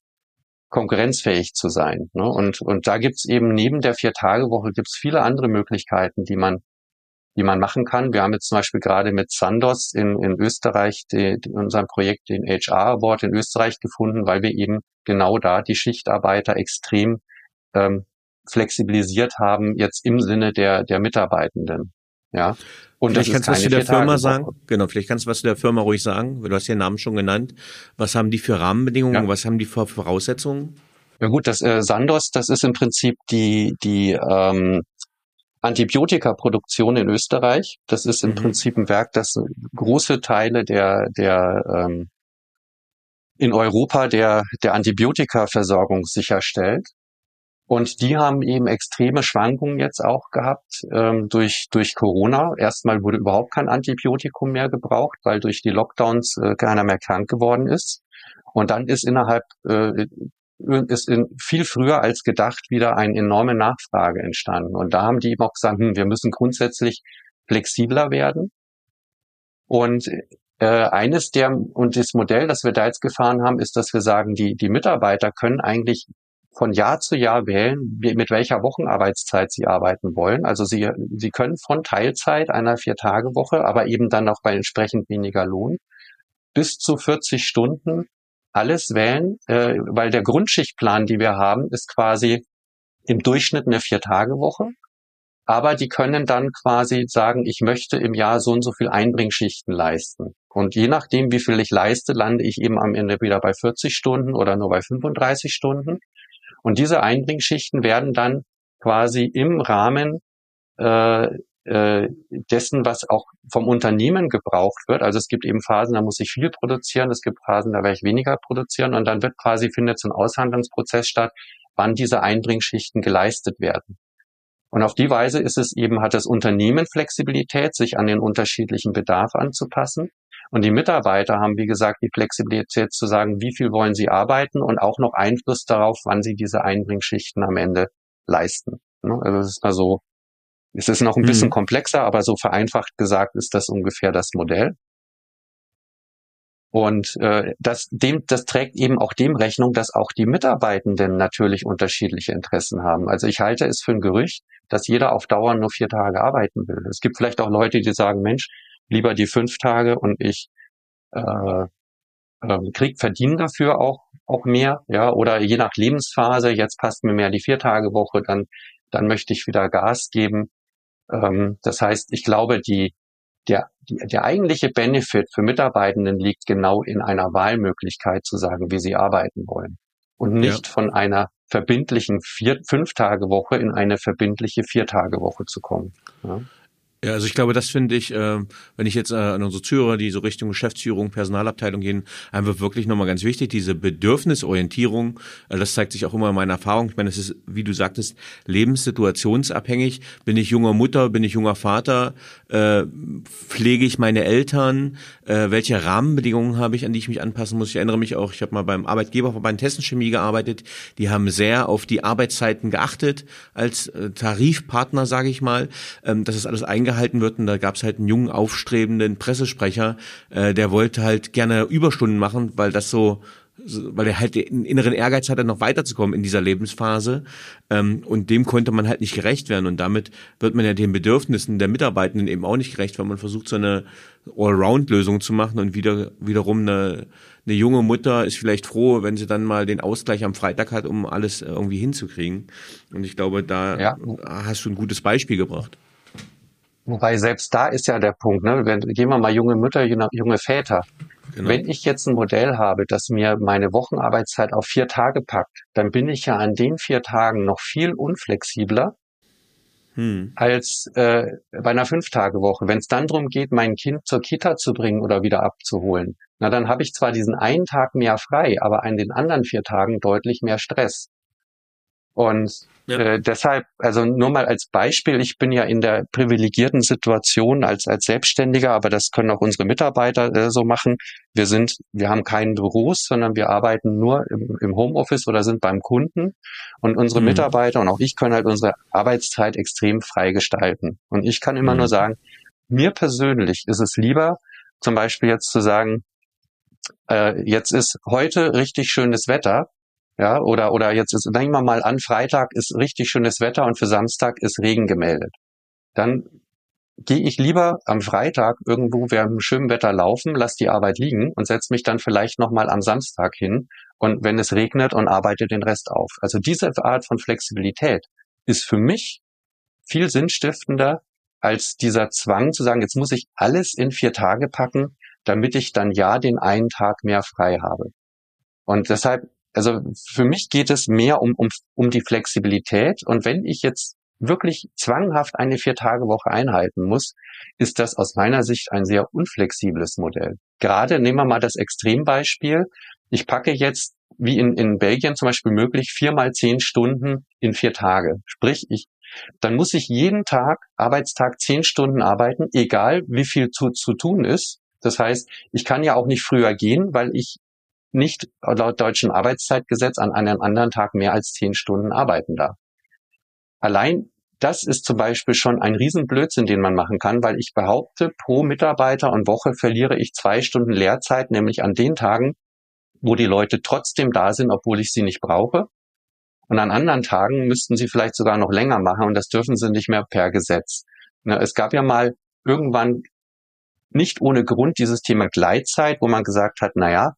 konkurrenzfähig zu sein. Ne? Und, und da gibt's eben neben der Vier-Tage-Woche gibt's viele andere Möglichkeiten, die man, die man machen kann. Wir haben jetzt zum Beispiel gerade mit Sandos in, in Österreich die, die, unserem Projekt den HR Award in Österreich gefunden, weil wir eben genau da die Schichtarbeiter extrem ähm, flexibilisiert haben, jetzt im Sinne der, der Mitarbeitenden. Ja. Und vielleicht kannst du was zu der Firma sagen. Genau, vielleicht kannst du was zu der Firma ruhig sagen. Du hast den Namen schon genannt. Was haben die für Rahmenbedingungen? Ja. Was haben die für Voraussetzungen? Ja gut, das äh, Sandos, das ist im Prinzip die die ähm, Antibiotikaproduktion in Österreich. Das ist im mhm. Prinzip ein Werk, das große Teile der der ähm, in Europa der der Antibiotikaversorgung sicherstellt. Und die haben eben extreme Schwankungen jetzt auch gehabt ähm, durch, durch Corona. Erstmal wurde überhaupt kein Antibiotikum mehr gebraucht, weil durch die Lockdowns äh, keiner mehr krank geworden ist. Und dann ist innerhalb, äh, ist in, viel früher als gedacht wieder eine enorme Nachfrage entstanden. Und da haben die eben auch gesagt, hm, wir müssen grundsätzlich flexibler werden. Und äh, eines der, und das Modell, das wir da jetzt gefahren haben, ist, dass wir sagen, die, die Mitarbeiter können eigentlich von Jahr zu Jahr wählen, mit welcher Wochenarbeitszeit sie arbeiten wollen. Also sie, sie können von Teilzeit einer Vier-Tage-Woche, aber eben dann auch bei entsprechend weniger Lohn, bis zu 40 Stunden alles wählen, äh, weil der Grundschichtplan, die wir haben, ist quasi im Durchschnitt eine Vier-Tage-Woche. Aber die können dann quasi sagen, ich möchte im Jahr so und so viel Einbringschichten leisten. Und je nachdem, wie viel ich leiste, lande ich eben am Ende wieder bei 40 Stunden oder nur bei 35 Stunden. Und diese Einbringschichten werden dann quasi im Rahmen äh, äh, dessen, was auch vom Unternehmen gebraucht wird. Also es gibt eben Phasen, da muss ich viel produzieren, es gibt Phasen, da werde ich weniger produzieren und dann wird quasi, findet so ein Aushandlungsprozess statt, wann diese Einbringschichten geleistet werden. Und auf die Weise ist es eben, hat das Unternehmen Flexibilität, sich an den unterschiedlichen Bedarf anzupassen. Und die Mitarbeiter haben, wie gesagt, die Flexibilität zu sagen, wie viel wollen sie arbeiten und auch noch Einfluss darauf, wann sie diese Einbringschichten am Ende leisten. Ne? Also es ist mal so, es ist noch ein bisschen mhm. komplexer, aber so vereinfacht gesagt ist das ungefähr das Modell. Und äh, das, dem, das trägt eben auch dem Rechnung, dass auch die Mitarbeitenden natürlich unterschiedliche Interessen haben. Also ich halte es für ein Gerücht, dass jeder auf Dauer nur vier Tage arbeiten will. Es gibt vielleicht auch Leute, die sagen, Mensch, lieber die fünf Tage und ich äh, äh, krieg verdienen dafür auch auch mehr, ja, oder je nach Lebensphase, jetzt passt mir mehr die vier Tage Woche, dann dann möchte ich wieder Gas geben. Ähm, das heißt, ich glaube, die der, die, der eigentliche Benefit für Mitarbeitenden liegt genau in einer Wahlmöglichkeit zu sagen, wie sie arbeiten wollen und nicht ja. von einer verbindlichen vier, fünf Tage Woche in eine verbindliche vier Tage Woche zu kommen. Ja. Ja, also ich glaube, das finde ich, äh, wenn ich jetzt äh, an unsere Zuhörer, die so Richtung Geschäftsführung, Personalabteilung gehen, einfach wirklich nochmal ganz wichtig, diese Bedürfnisorientierung, äh, das zeigt sich auch immer in meiner Erfahrung. Ich meine, es ist, wie du sagtest, lebenssituationsabhängig. Bin ich junger Mutter, bin ich junger Vater, äh, pflege ich meine Eltern, äh, welche Rahmenbedingungen habe ich, an die ich mich anpassen muss. Ich erinnere mich auch, ich habe mal beim Arbeitgeberverband Tessenchemie gearbeitet, die haben sehr auf die Arbeitszeiten geachtet, als äh, Tarifpartner, sage ich mal. Ähm, das ist alles eingegangen gehalten wird. Und da gab es halt einen jungen, aufstrebenden Pressesprecher, äh, der wollte halt gerne Überstunden machen, weil das so weil er halt den inneren Ehrgeiz hatte, noch weiterzukommen in dieser Lebensphase. Ähm, und dem konnte man halt nicht gerecht werden. Und damit wird man ja den Bedürfnissen der Mitarbeitenden eben auch nicht gerecht, weil man versucht, so eine Allround-Lösung zu machen. Und wieder, wiederum eine, eine junge Mutter ist vielleicht froh, wenn sie dann mal den Ausgleich am Freitag hat, um alles irgendwie hinzukriegen. Und ich glaube, da ja. hast du ein gutes Beispiel gebracht. Wobei selbst da ist ja der Punkt, ne? Wenn, gehen wir mal junge Mütter, junge Väter. Genau. Wenn ich jetzt ein Modell habe, das mir meine Wochenarbeitszeit auf vier Tage packt, dann bin ich ja an den vier Tagen noch viel unflexibler hm. als äh, bei einer Fünf-Tage-Woche. Wenn es dann darum geht, mein Kind zur Kita zu bringen oder wieder abzuholen, na dann habe ich zwar diesen einen Tag mehr frei, aber an den anderen vier Tagen deutlich mehr Stress. Und ja. äh, deshalb, also nur mal als Beispiel, ich bin ja in der privilegierten Situation als, als Selbstständiger, aber das können auch unsere Mitarbeiter äh, so machen. Wir sind, wir haben keinen Büros, sondern wir arbeiten nur im, im Homeoffice oder sind beim Kunden. Und unsere mhm. Mitarbeiter und auch ich können halt unsere Arbeitszeit extrem frei gestalten. Und ich kann immer mhm. nur sagen, mir persönlich ist es lieber, zum Beispiel jetzt zu sagen, äh, jetzt ist heute richtig schönes Wetter, ja, oder, oder jetzt ist, nehmen wir mal an, Freitag ist richtig schönes Wetter und für Samstag ist Regen gemeldet. Dann gehe ich lieber am Freitag irgendwo während schönem Wetter laufen, lass die Arbeit liegen und setze mich dann vielleicht nochmal am Samstag hin und wenn es regnet und arbeite den Rest auf. Also diese Art von Flexibilität ist für mich viel sinnstiftender als dieser Zwang zu sagen, jetzt muss ich alles in vier Tage packen, damit ich dann ja den einen Tag mehr frei habe. Und deshalb also für mich geht es mehr um, um, um die Flexibilität. Und wenn ich jetzt wirklich zwanghaft eine Vier-Tage-Woche einhalten muss, ist das aus meiner Sicht ein sehr unflexibles Modell. Gerade nehmen wir mal das Extrembeispiel. Ich packe jetzt, wie in, in Belgien zum Beispiel möglich, viermal zehn Stunden in vier Tage. Sprich, ich, dann muss ich jeden Tag, Arbeitstag zehn Stunden arbeiten, egal wie viel zu, zu tun ist. Das heißt, ich kann ja auch nicht früher gehen, weil ich nicht laut deutschem Arbeitszeitgesetz an einem anderen Tag mehr als zehn Stunden arbeiten darf. Allein das ist zum Beispiel schon ein Riesenblödsinn, den man machen kann, weil ich behaupte, pro Mitarbeiter und Woche verliere ich zwei Stunden Lehrzeit, nämlich an den Tagen, wo die Leute trotzdem da sind, obwohl ich sie nicht brauche. Und an anderen Tagen müssten sie vielleicht sogar noch länger machen und das dürfen sie nicht mehr per Gesetz. Es gab ja mal irgendwann nicht ohne Grund dieses Thema Gleitzeit, wo man gesagt hat, na ja,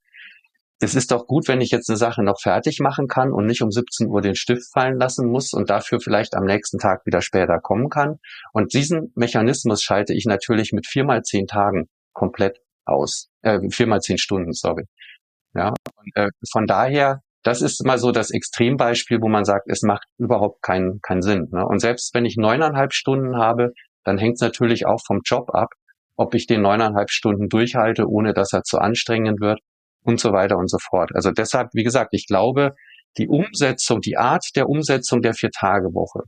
es ist doch gut, wenn ich jetzt eine Sache noch fertig machen kann und nicht um 17 Uhr den Stift fallen lassen muss und dafür vielleicht am nächsten Tag wieder später kommen kann. Und diesen Mechanismus schalte ich natürlich mit viermal zehn Tagen komplett aus. Äh, viermal zehn Stunden, sorry. Ja, und, äh, von daher, das ist mal so das Extrembeispiel, wo man sagt, es macht überhaupt keinen, keinen Sinn. Ne? Und selbst wenn ich neuneinhalb Stunden habe, dann hängt es natürlich auch vom Job ab, ob ich den neuneinhalb Stunden durchhalte, ohne dass er zu anstrengend wird und so weiter und so fort. Also deshalb, wie gesagt, ich glaube, die Umsetzung, die Art der Umsetzung der Vier-Tage-Woche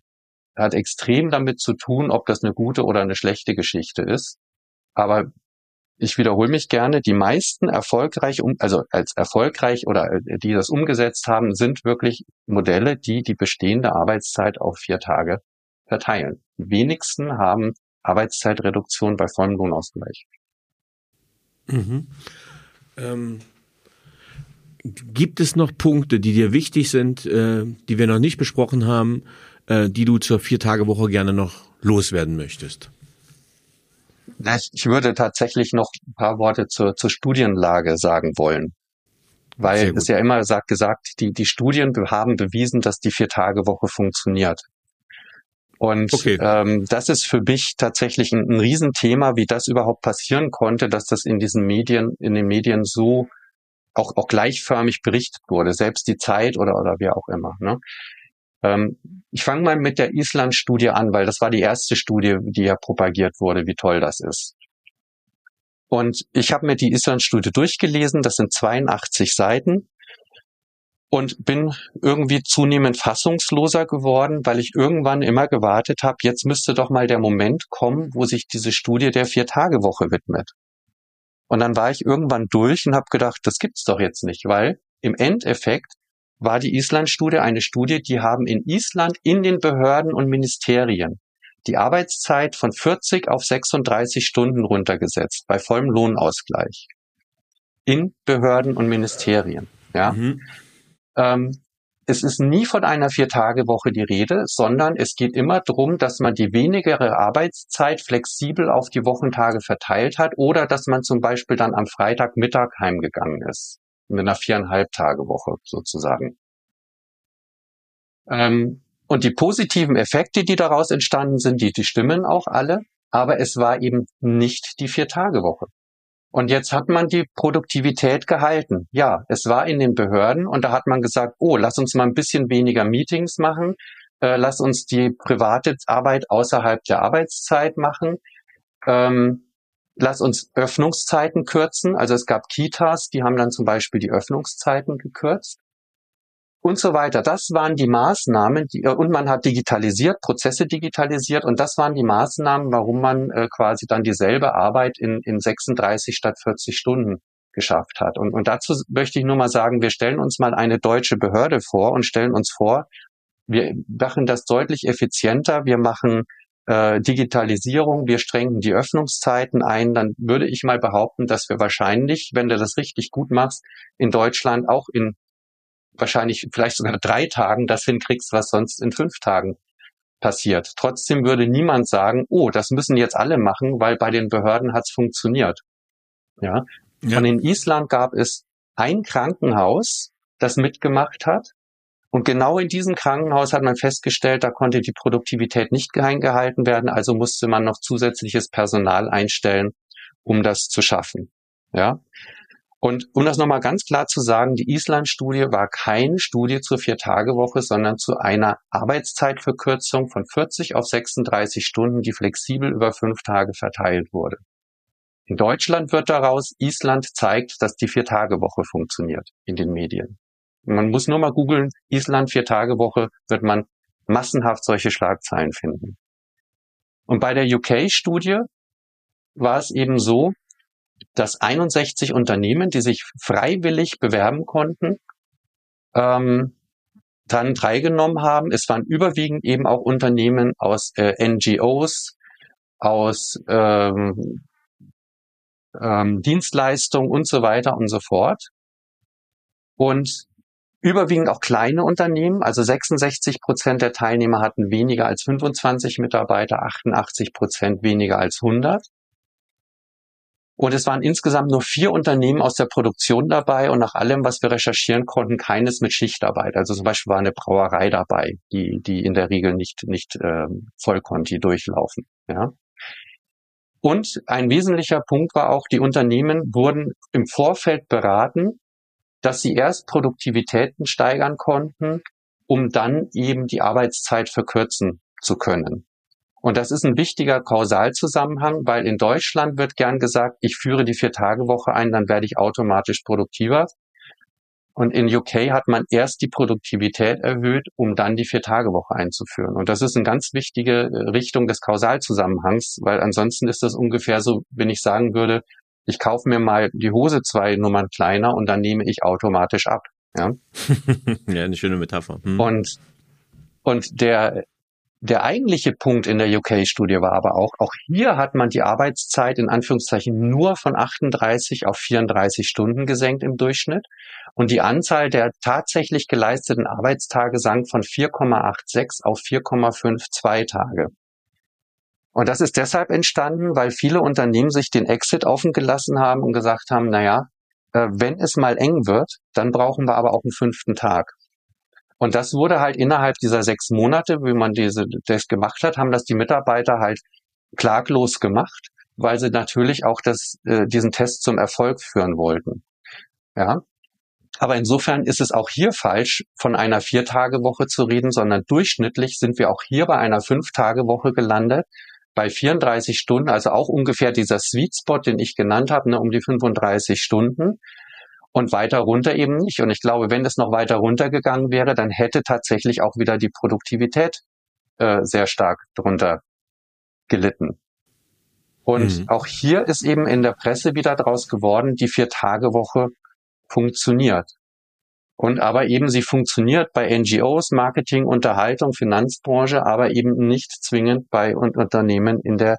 hat extrem damit zu tun, ob das eine gute oder eine schlechte Geschichte ist. Aber ich wiederhole mich gerne, die meisten erfolgreich, also als erfolgreich oder äh, die das umgesetzt haben, sind wirklich Modelle, die die bestehende Arbeitszeit auf vier Tage verteilen. Die wenigsten haben Arbeitszeitreduktion bei vollem Lohnausgleich. Mhm. Ähm Gibt es noch Punkte, die dir wichtig sind, äh, die wir noch nicht besprochen haben, äh, die du zur Vier-Tage-Woche gerne noch loswerden möchtest? Ich würde tatsächlich noch ein paar Worte zur, zur Studienlage sagen wollen. Weil es ja immer sagt, gesagt, die, die Studien haben bewiesen, dass die Vier-Tage-Woche funktioniert. Und okay. ähm, das ist für mich tatsächlich ein, ein Riesenthema, wie das überhaupt passieren konnte, dass das in diesen Medien, in den Medien so auch, auch gleichförmig berichtet wurde, selbst die Zeit oder, oder wer auch immer. Ne? Ähm, ich fange mal mit der Island-Studie an, weil das war die erste Studie, die ja propagiert wurde, wie toll das ist. Und ich habe mir die Island-Studie durchgelesen, das sind 82 Seiten und bin irgendwie zunehmend fassungsloser geworden, weil ich irgendwann immer gewartet habe, jetzt müsste doch mal der Moment kommen, wo sich diese Studie der Vier-Tage-Woche widmet. Und dann war ich irgendwann durch und habe gedacht, das gibt's doch jetzt nicht, weil im Endeffekt war die Island-Studie eine Studie, die haben in Island in den Behörden und Ministerien die Arbeitszeit von 40 auf 36 Stunden runtergesetzt, bei vollem Lohnausgleich. In Behörden und Ministerien. Ja. Mhm. Ähm, es ist nie von einer Vier-Tage-Woche die Rede, sondern es geht immer darum, dass man die wenigere Arbeitszeit flexibel auf die Wochentage verteilt hat oder dass man zum Beispiel dann am Freitagmittag heimgegangen ist. Mit einer viereinhalb Tage Woche sozusagen. Ähm, und die positiven Effekte, die daraus entstanden sind, die, die stimmen auch alle, aber es war eben nicht die Vier-Tage-Woche. Und jetzt hat man die Produktivität gehalten. Ja, es war in den Behörden und da hat man gesagt, oh, lass uns mal ein bisschen weniger Meetings machen, äh, lass uns die private Arbeit außerhalb der Arbeitszeit machen, ähm, lass uns Öffnungszeiten kürzen. Also es gab Kitas, die haben dann zum Beispiel die Öffnungszeiten gekürzt und so weiter. Das waren die Maßnahmen, die, und man hat digitalisiert, Prozesse digitalisiert und das waren die Maßnahmen, warum man äh, quasi dann dieselbe Arbeit in, in 36 statt 40 Stunden geschafft hat. Und, und dazu möchte ich nur mal sagen, wir stellen uns mal eine deutsche Behörde vor und stellen uns vor, wir machen das deutlich effizienter, wir machen äh, Digitalisierung, wir strengen die Öffnungszeiten ein, dann würde ich mal behaupten, dass wir wahrscheinlich, wenn du das richtig gut machst, in Deutschland auch in wahrscheinlich vielleicht sogar drei Tagen das hinkriegst, was sonst in fünf Tagen passiert. Trotzdem würde niemand sagen, oh, das müssen jetzt alle machen, weil bei den Behörden hat's funktioniert. Ja. ja. Und in Island gab es ein Krankenhaus, das mitgemacht hat. Und genau in diesem Krankenhaus hat man festgestellt, da konnte die Produktivität nicht geheim gehalten werden, also musste man noch zusätzliches Personal einstellen, um das zu schaffen. Ja. Und um das nochmal ganz klar zu sagen, die Island-Studie war keine Studie zur Vier-Tage-Woche, sondern zu einer Arbeitszeitverkürzung von 40 auf 36 Stunden, die flexibel über fünf Tage verteilt wurde. In Deutschland wird daraus, Island zeigt, dass die Vier-Tage-Woche funktioniert in den Medien. Man muss nur mal googeln, Island Vier-Tage-Woche, wird man massenhaft solche Schlagzeilen finden. Und bei der UK-Studie war es eben so, dass 61 Unternehmen, die sich freiwillig bewerben konnten, ähm, daran teilgenommen haben. Es waren überwiegend eben auch Unternehmen aus äh, NGOs, aus ähm, ähm, Dienstleistungen und so weiter und so fort. Und überwiegend auch kleine Unternehmen, also 66 Prozent der Teilnehmer hatten weniger als 25 Mitarbeiter, 88 Prozent weniger als 100. Und es waren insgesamt nur vier Unternehmen aus der Produktion dabei und nach allem, was wir recherchieren konnten, keines mit Schichtarbeit. Also zum Beispiel war eine Brauerei dabei, die, die in der Regel nicht, nicht äh, Vollkonti durchlaufen. Ja. Und ein wesentlicher Punkt war auch, die Unternehmen wurden im Vorfeld beraten, dass sie erst Produktivitäten steigern konnten, um dann eben die Arbeitszeit verkürzen zu können. Und das ist ein wichtiger Kausalzusammenhang, weil in Deutschland wird gern gesagt, ich führe die Vier-Tage-Woche ein, dann werde ich automatisch produktiver. Und in UK hat man erst die Produktivität erhöht, um dann die Vier-Tage-Woche einzuführen. Und das ist eine ganz wichtige äh, Richtung des Kausalzusammenhangs, weil ansonsten ist das ungefähr so, wenn ich sagen würde, ich kaufe mir mal die Hose zwei Nummern kleiner und dann nehme ich automatisch ab. Ja, ja eine schöne Metapher. Hm. Und, und der, der eigentliche Punkt in der UK-Studie war aber auch, auch hier hat man die Arbeitszeit in Anführungszeichen nur von 38 auf 34 Stunden gesenkt im Durchschnitt und die Anzahl der tatsächlich geleisteten Arbeitstage sank von 4,86 auf 4,52 Tage. Und das ist deshalb entstanden, weil viele Unternehmen sich den Exit offen gelassen haben und gesagt haben, naja, äh, wenn es mal eng wird, dann brauchen wir aber auch einen fünften Tag. Und das wurde halt innerhalb dieser sechs Monate, wie man diese das gemacht hat, haben das die Mitarbeiter halt klaglos gemacht, weil sie natürlich auch das, äh, diesen Test zum Erfolg führen wollten. Ja. Aber insofern ist es auch hier falsch, von einer Viertagewoche zu reden, sondern durchschnittlich sind wir auch hier bei einer Fünftagewoche gelandet, bei 34 Stunden, also auch ungefähr dieser Sweet Spot, den ich genannt habe, ne, um die 35 Stunden und weiter runter eben nicht. Und ich glaube, wenn es noch weiter runtergegangen wäre, dann hätte tatsächlich auch wieder die Produktivität äh, sehr stark drunter gelitten. Und mhm. auch hier ist eben in der Presse wieder draus geworden, die Vier-Tage-Woche funktioniert. Und aber eben sie funktioniert bei NGOs, Marketing, Unterhaltung, Finanzbranche, aber eben nicht zwingend bei Unternehmen in der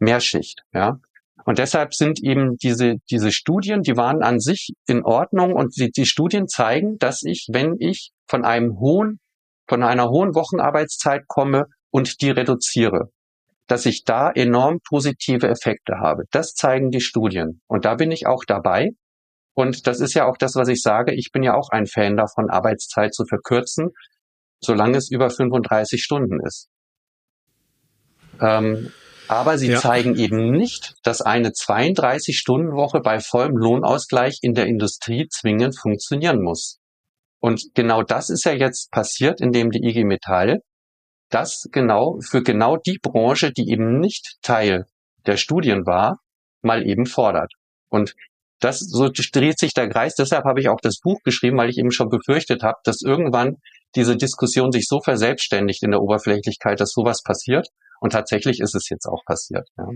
Mehrschicht. Ja. Und deshalb sind eben diese, diese Studien, die waren an sich in Ordnung und die, die Studien zeigen, dass ich, wenn ich von einem hohen, von einer hohen Wochenarbeitszeit komme und die reduziere, dass ich da enorm positive Effekte habe. Das zeigen die Studien. Und da bin ich auch dabei. Und das ist ja auch das, was ich sage. Ich bin ja auch ein Fan davon, Arbeitszeit zu verkürzen, solange es über 35 Stunden ist. Ähm, aber sie ja. zeigen eben nicht, dass eine 32-Stunden-Woche bei vollem Lohnausgleich in der Industrie zwingend funktionieren muss. Und genau das ist ja jetzt passiert, indem die IG Metall das genau für genau die Branche, die eben nicht Teil der Studien war, mal eben fordert. Und das so dreht sich der Kreis. Deshalb habe ich auch das Buch geschrieben, weil ich eben schon befürchtet habe, dass irgendwann diese Diskussion sich so verselbstständigt in der Oberflächlichkeit, dass sowas passiert. Und tatsächlich ist es jetzt auch passiert. Ja.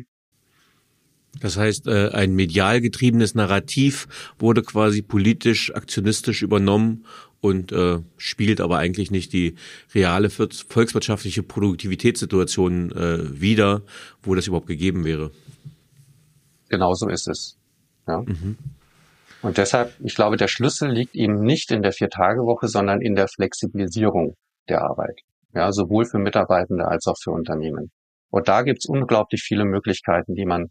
Das heißt, äh, ein medial getriebenes Narrativ wurde quasi politisch, aktionistisch übernommen und äh, spielt aber eigentlich nicht die reale volkswirtschaftliche Produktivitätssituation äh, wider, wo das überhaupt gegeben wäre. Genau so ist es. Ja. Mhm. Und deshalb, ich glaube, der Schlüssel liegt eben nicht in der Vier-Tage-Woche, sondern in der Flexibilisierung der Arbeit. Ja, sowohl für Mitarbeitende als auch für Unternehmen. Und da gibt's unglaublich viele Möglichkeiten, die man,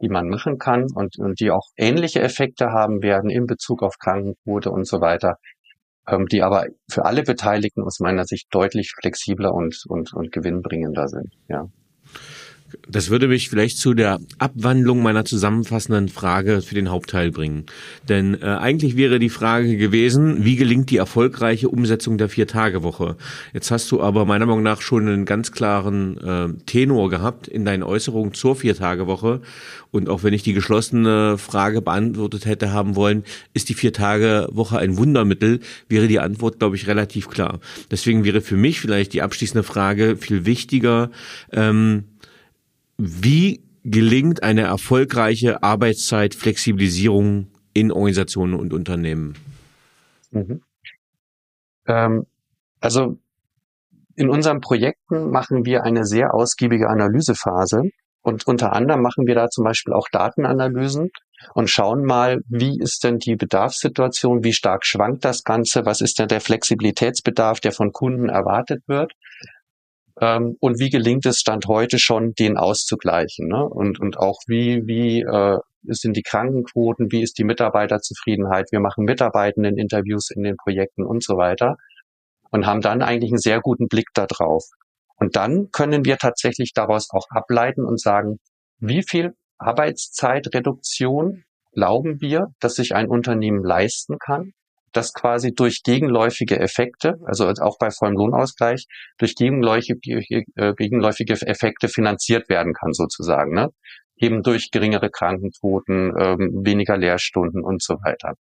die man machen kann und, und die auch ähnliche Effekte haben werden in Bezug auf Krankenquote und so weiter, ähm, die aber für alle Beteiligten aus meiner Sicht deutlich flexibler und, und, und gewinnbringender sind. Ja. Das würde mich vielleicht zu der Abwandlung meiner zusammenfassenden Frage für den Hauptteil bringen. Denn äh, eigentlich wäre die Frage gewesen, wie gelingt die erfolgreiche Umsetzung der Vier-Tage-Woche? Jetzt hast du aber meiner Meinung nach schon einen ganz klaren äh, Tenor gehabt in deinen Äußerungen zur Vier-Tage-Woche. Und auch wenn ich die geschlossene Frage beantwortet hätte haben wollen, ist die Vier-Tage-Woche ein Wundermittel, wäre die Antwort, glaube ich, relativ klar. Deswegen wäre für mich vielleicht die abschließende Frage viel wichtiger, ähm, wie gelingt eine erfolgreiche Arbeitszeitflexibilisierung in Organisationen und Unternehmen? Mhm. Ähm, also in unseren Projekten machen wir eine sehr ausgiebige Analysephase und unter anderem machen wir da zum Beispiel auch Datenanalysen und schauen mal, wie ist denn die Bedarfssituation, wie stark schwankt das Ganze, was ist denn der Flexibilitätsbedarf, der von Kunden erwartet wird ähm, und wie gelingt es Stand heute schon, den auszugleichen? Ne? Und, und auch wie, wie äh, sind die Krankenquoten, wie ist die Mitarbeiterzufriedenheit? Wir machen Mitarbeitenden-Interviews in den Projekten und so weiter und haben dann eigentlich einen sehr guten Blick darauf. Und dann können wir tatsächlich daraus auch ableiten und sagen, wie viel Arbeitszeitreduktion glauben wir, dass sich ein Unternehmen leisten kann, das quasi durch gegenläufige Effekte, also auch bei vollem Lohnausgleich, durch gegenläufige, äh, gegenläufige Effekte finanziert werden kann sozusagen. Ne? Eben durch geringere Krankenquoten, ähm, weniger Lehrstunden und so weiter.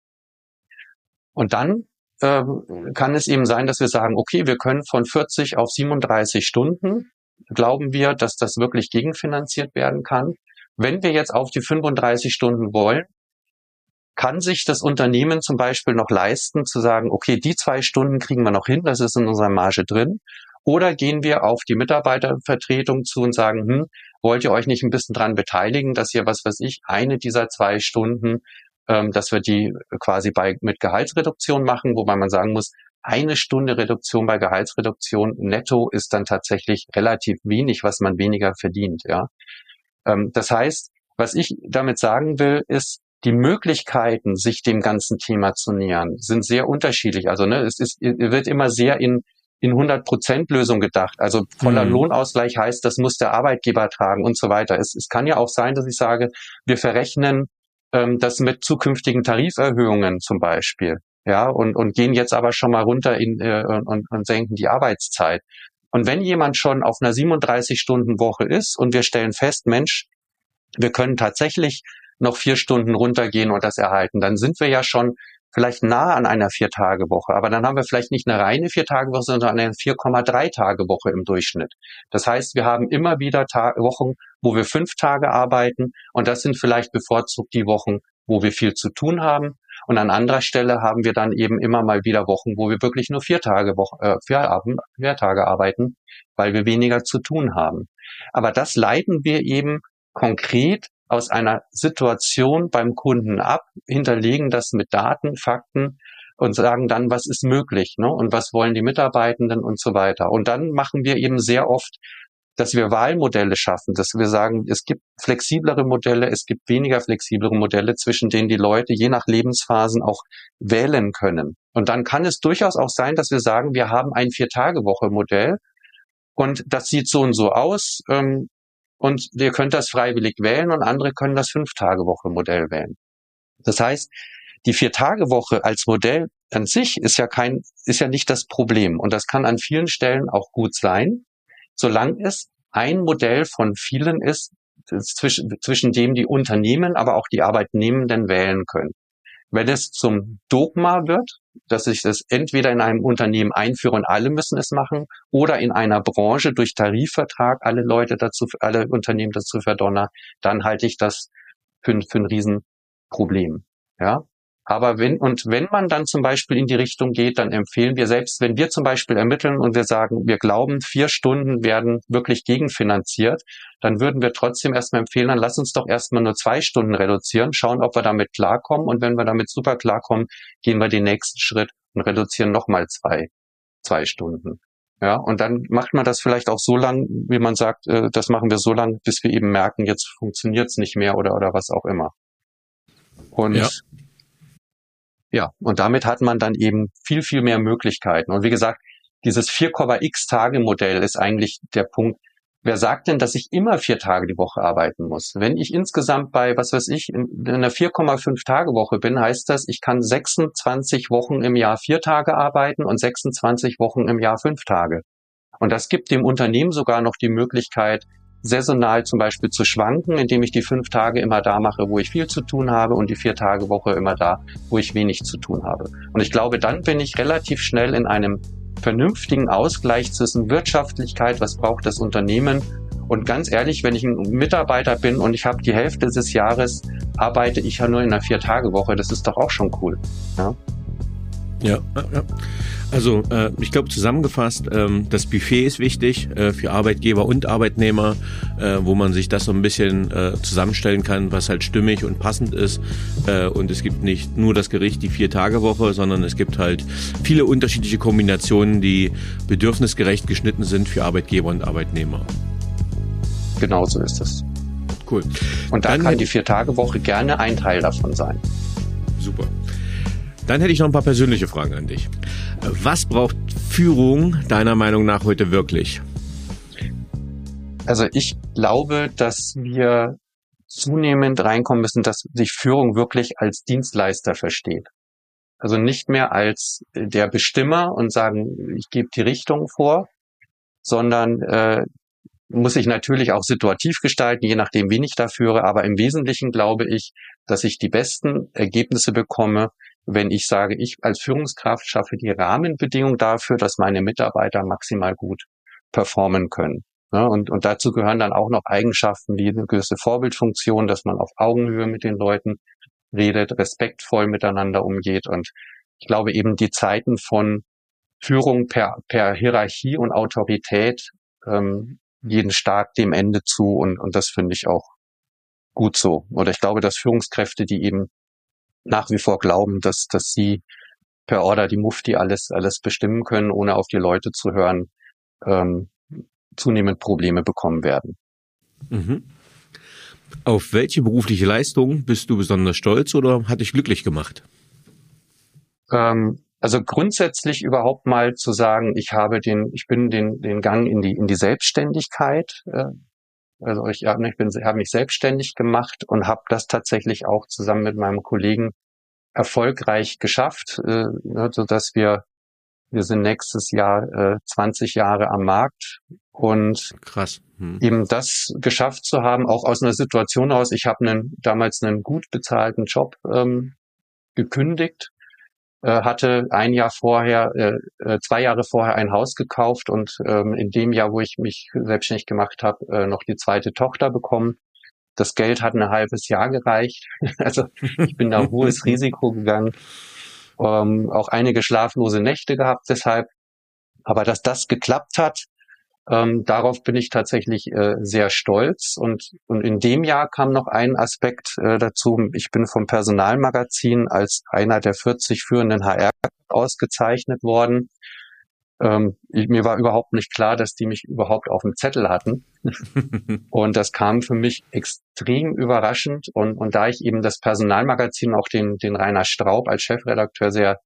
Und dann ähm, kann es eben sein, dass wir sagen, okay, wir können von 40 auf 37 Stunden, glauben wir, dass das wirklich gegenfinanziert werden kann. Wenn wir jetzt auf die 35 Stunden wollen, kann sich das Unternehmen zum Beispiel noch leisten, zu sagen, okay, die zwei Stunden kriegen wir noch hin, das ist in unserer Marge drin. Oder gehen wir auf die Mitarbeitervertretung zu und sagen, hm, wollt ihr euch nicht ein bisschen dran beteiligen, dass ihr, was weiß ich, eine dieser zwei Stunden, ähm, dass wir die quasi bei, mit Gehaltsreduktion machen, wobei man sagen muss, eine Stunde Reduktion bei Gehaltsreduktion netto ist dann tatsächlich relativ wenig, was man weniger verdient, ja. Ähm, das heißt, was ich damit sagen will, ist, die Möglichkeiten, sich dem ganzen Thema zu nähern, sind sehr unterschiedlich. Also ne, es ist, wird immer sehr in in 100 Prozent Lösung gedacht. Also voller mhm. Lohnausgleich heißt, das muss der Arbeitgeber tragen und so weiter. Es, es kann ja auch sein, dass ich sage, wir verrechnen ähm, das mit zukünftigen Tariferhöhungen zum Beispiel. ja, und, und gehen jetzt aber schon mal runter in, äh, und, und senken die Arbeitszeit. Und wenn jemand schon auf einer 37-Stunden-Woche ist und wir stellen fest, Mensch, wir können tatsächlich noch vier Stunden runtergehen und das erhalten, dann sind wir ja schon vielleicht nah an einer Vier-Tage-Woche. Aber dann haben wir vielleicht nicht eine reine Vier-Tage-Woche, sondern eine 4,3-Tage-Woche im Durchschnitt. Das heißt, wir haben immer wieder Ta Wochen, wo wir fünf Tage arbeiten und das sind vielleicht bevorzugt die Wochen, wo wir viel zu tun haben. Und an anderer Stelle haben wir dann eben immer mal wieder Wochen, wo wir wirklich nur vier Tage, äh, vier, vier Tage arbeiten, weil wir weniger zu tun haben. Aber das leiten wir eben konkret aus einer Situation beim Kunden ab, hinterlegen das mit Daten, Fakten und sagen dann, was ist möglich ne? und was wollen die Mitarbeitenden und so weiter. Und dann machen wir eben sehr oft, dass wir Wahlmodelle schaffen, dass wir sagen, es gibt flexiblere Modelle, es gibt weniger flexiblere Modelle, zwischen denen die Leute je nach Lebensphasen auch wählen können. Und dann kann es durchaus auch sein, dass wir sagen, wir haben ein Vier-Tage-Woche-Modell und das sieht so und so aus. Ähm, und ihr könnt das freiwillig wählen und andere können das Fünf-Tage-Woche-Modell wählen. Das heißt, die Vier-Tage-Woche als Modell an sich ist ja kein, ist ja nicht das Problem. Und das kann an vielen Stellen auch gut sein, solange es ein Modell von vielen ist, zwischen, zwischen dem die Unternehmen, aber auch die Arbeitnehmenden wählen können. Wenn es zum Dogma wird, dass ich das entweder in einem Unternehmen einführe und alle müssen es machen oder in einer Branche durch Tarifvertrag alle Leute dazu, alle Unternehmen dazu verdonner, dann halte ich das für, für ein Riesenproblem. Ja, aber wenn, und wenn man dann zum Beispiel in die Richtung geht, dann empfehlen wir selbst, wenn wir zum Beispiel ermitteln und wir sagen, wir glauben, vier Stunden werden wirklich gegenfinanziert, dann würden wir trotzdem erstmal empfehlen, dann lass uns doch erstmal nur zwei Stunden reduzieren, schauen, ob wir damit klarkommen. Und wenn wir damit super klarkommen, gehen wir den nächsten Schritt und reduzieren nochmal zwei, zwei Stunden. Ja, und dann macht man das vielleicht auch so lang, wie man sagt, äh, das machen wir so lang, bis wir eben merken, jetzt funktioniert es nicht mehr oder, oder was auch immer. Und ja. Ja, und damit hat man dann eben viel, viel mehr Möglichkeiten. Und wie gesagt, dieses 4,x Tage Modell ist eigentlich der Punkt. Wer sagt denn, dass ich immer vier Tage die Woche arbeiten muss? Wenn ich insgesamt bei, was weiß ich, in einer 4,5 Tage Woche bin, heißt das, ich kann 26 Wochen im Jahr vier Tage arbeiten und 26 Wochen im Jahr fünf Tage. Und das gibt dem Unternehmen sogar noch die Möglichkeit, saisonal zum Beispiel zu schwanken, indem ich die fünf Tage immer da mache, wo ich viel zu tun habe und die vier Tage Woche immer da, wo ich wenig zu tun habe. Und ich glaube, dann bin ich relativ schnell in einem vernünftigen Ausgleich zwischen Wirtschaftlichkeit, was braucht das Unternehmen und ganz ehrlich, wenn ich ein Mitarbeiter bin und ich habe die Hälfte des Jahres, arbeite ich ja nur in einer Vier-Tage-Woche, das ist doch auch schon cool. Ja, ja. ja. Also äh, ich glaube zusammengefasst, ähm, das Buffet ist wichtig äh, für Arbeitgeber und Arbeitnehmer, äh, wo man sich das so ein bisschen äh, zusammenstellen kann, was halt stimmig und passend ist. Äh, und es gibt nicht nur das Gericht die Vier-Tage-Woche, sondern es gibt halt viele unterschiedliche Kombinationen, die bedürfnisgerecht geschnitten sind für Arbeitgeber und Arbeitnehmer. Genau so ist es. Cool. Und da Dann kann die Vier-Tage-Woche gerne ein Teil davon sein. Super. Dann hätte ich noch ein paar persönliche Fragen an dich. Was braucht Führung deiner Meinung nach heute wirklich? Also ich glaube, dass wir zunehmend reinkommen müssen, dass sich Führung wirklich als Dienstleister versteht. Also nicht mehr als der Bestimmer und sagen, ich gebe die Richtung vor, sondern äh, muss ich natürlich auch situativ gestalten, je nachdem, wen ich da führe. Aber im Wesentlichen glaube ich, dass ich die besten Ergebnisse bekomme, wenn ich sage, ich als Führungskraft schaffe die Rahmenbedingungen dafür, dass meine Mitarbeiter maximal gut performen können. Ja, und, und dazu gehören dann auch noch Eigenschaften wie eine gewisse Vorbildfunktion, dass man auf Augenhöhe mit den Leuten redet, respektvoll miteinander umgeht. Und ich glaube eben die Zeiten von Führung per, per Hierarchie und Autorität ähm, jeden stark dem Ende zu. Und, und das finde ich auch gut so. Oder ich glaube, dass Führungskräfte, die eben nach wie vor glauben, dass, dass sie per Order die Mufti alles, alles bestimmen können, ohne auf die Leute zu hören, ähm, zunehmend Probleme bekommen werden. Mhm. Auf welche berufliche Leistung bist du besonders stolz oder hat dich glücklich gemacht? Ähm, also grundsätzlich überhaupt mal zu sagen, ich habe den, ich bin den, den Gang in die, in die Selbstständigkeit äh, also ich, bin, habe mich selbstständig gemacht und habe das tatsächlich auch zusammen mit meinem Kollegen erfolgreich geschafft, äh, ne, so dass wir wir sind nächstes Jahr äh, 20 Jahre am Markt und krass hm. eben das geschafft zu haben, auch aus einer Situation aus. Ich habe einen, damals einen gut bezahlten Job ähm, gekündigt, hatte ein Jahr vorher, äh, äh, zwei Jahre vorher ein Haus gekauft und ähm, in dem Jahr, wo ich mich selbstständig gemacht habe, äh, noch die zweite Tochter bekommen. Das Geld hat ein halbes Jahr gereicht. also ich bin da hohes Risiko gegangen ähm, auch einige schlaflose Nächte gehabt deshalb. Aber dass das geklappt hat, ähm, darauf bin ich tatsächlich äh, sehr stolz. Und, und in dem Jahr kam noch ein Aspekt äh, dazu. Ich bin vom Personalmagazin als einer der 40 führenden HR ausgezeichnet worden. Ähm, ich, mir war überhaupt nicht klar, dass die mich überhaupt auf dem Zettel hatten. und das kam für mich extrem überraschend. Und, und da ich eben das Personalmagazin, auch den, den Rainer Straub als Chefredakteur sehr,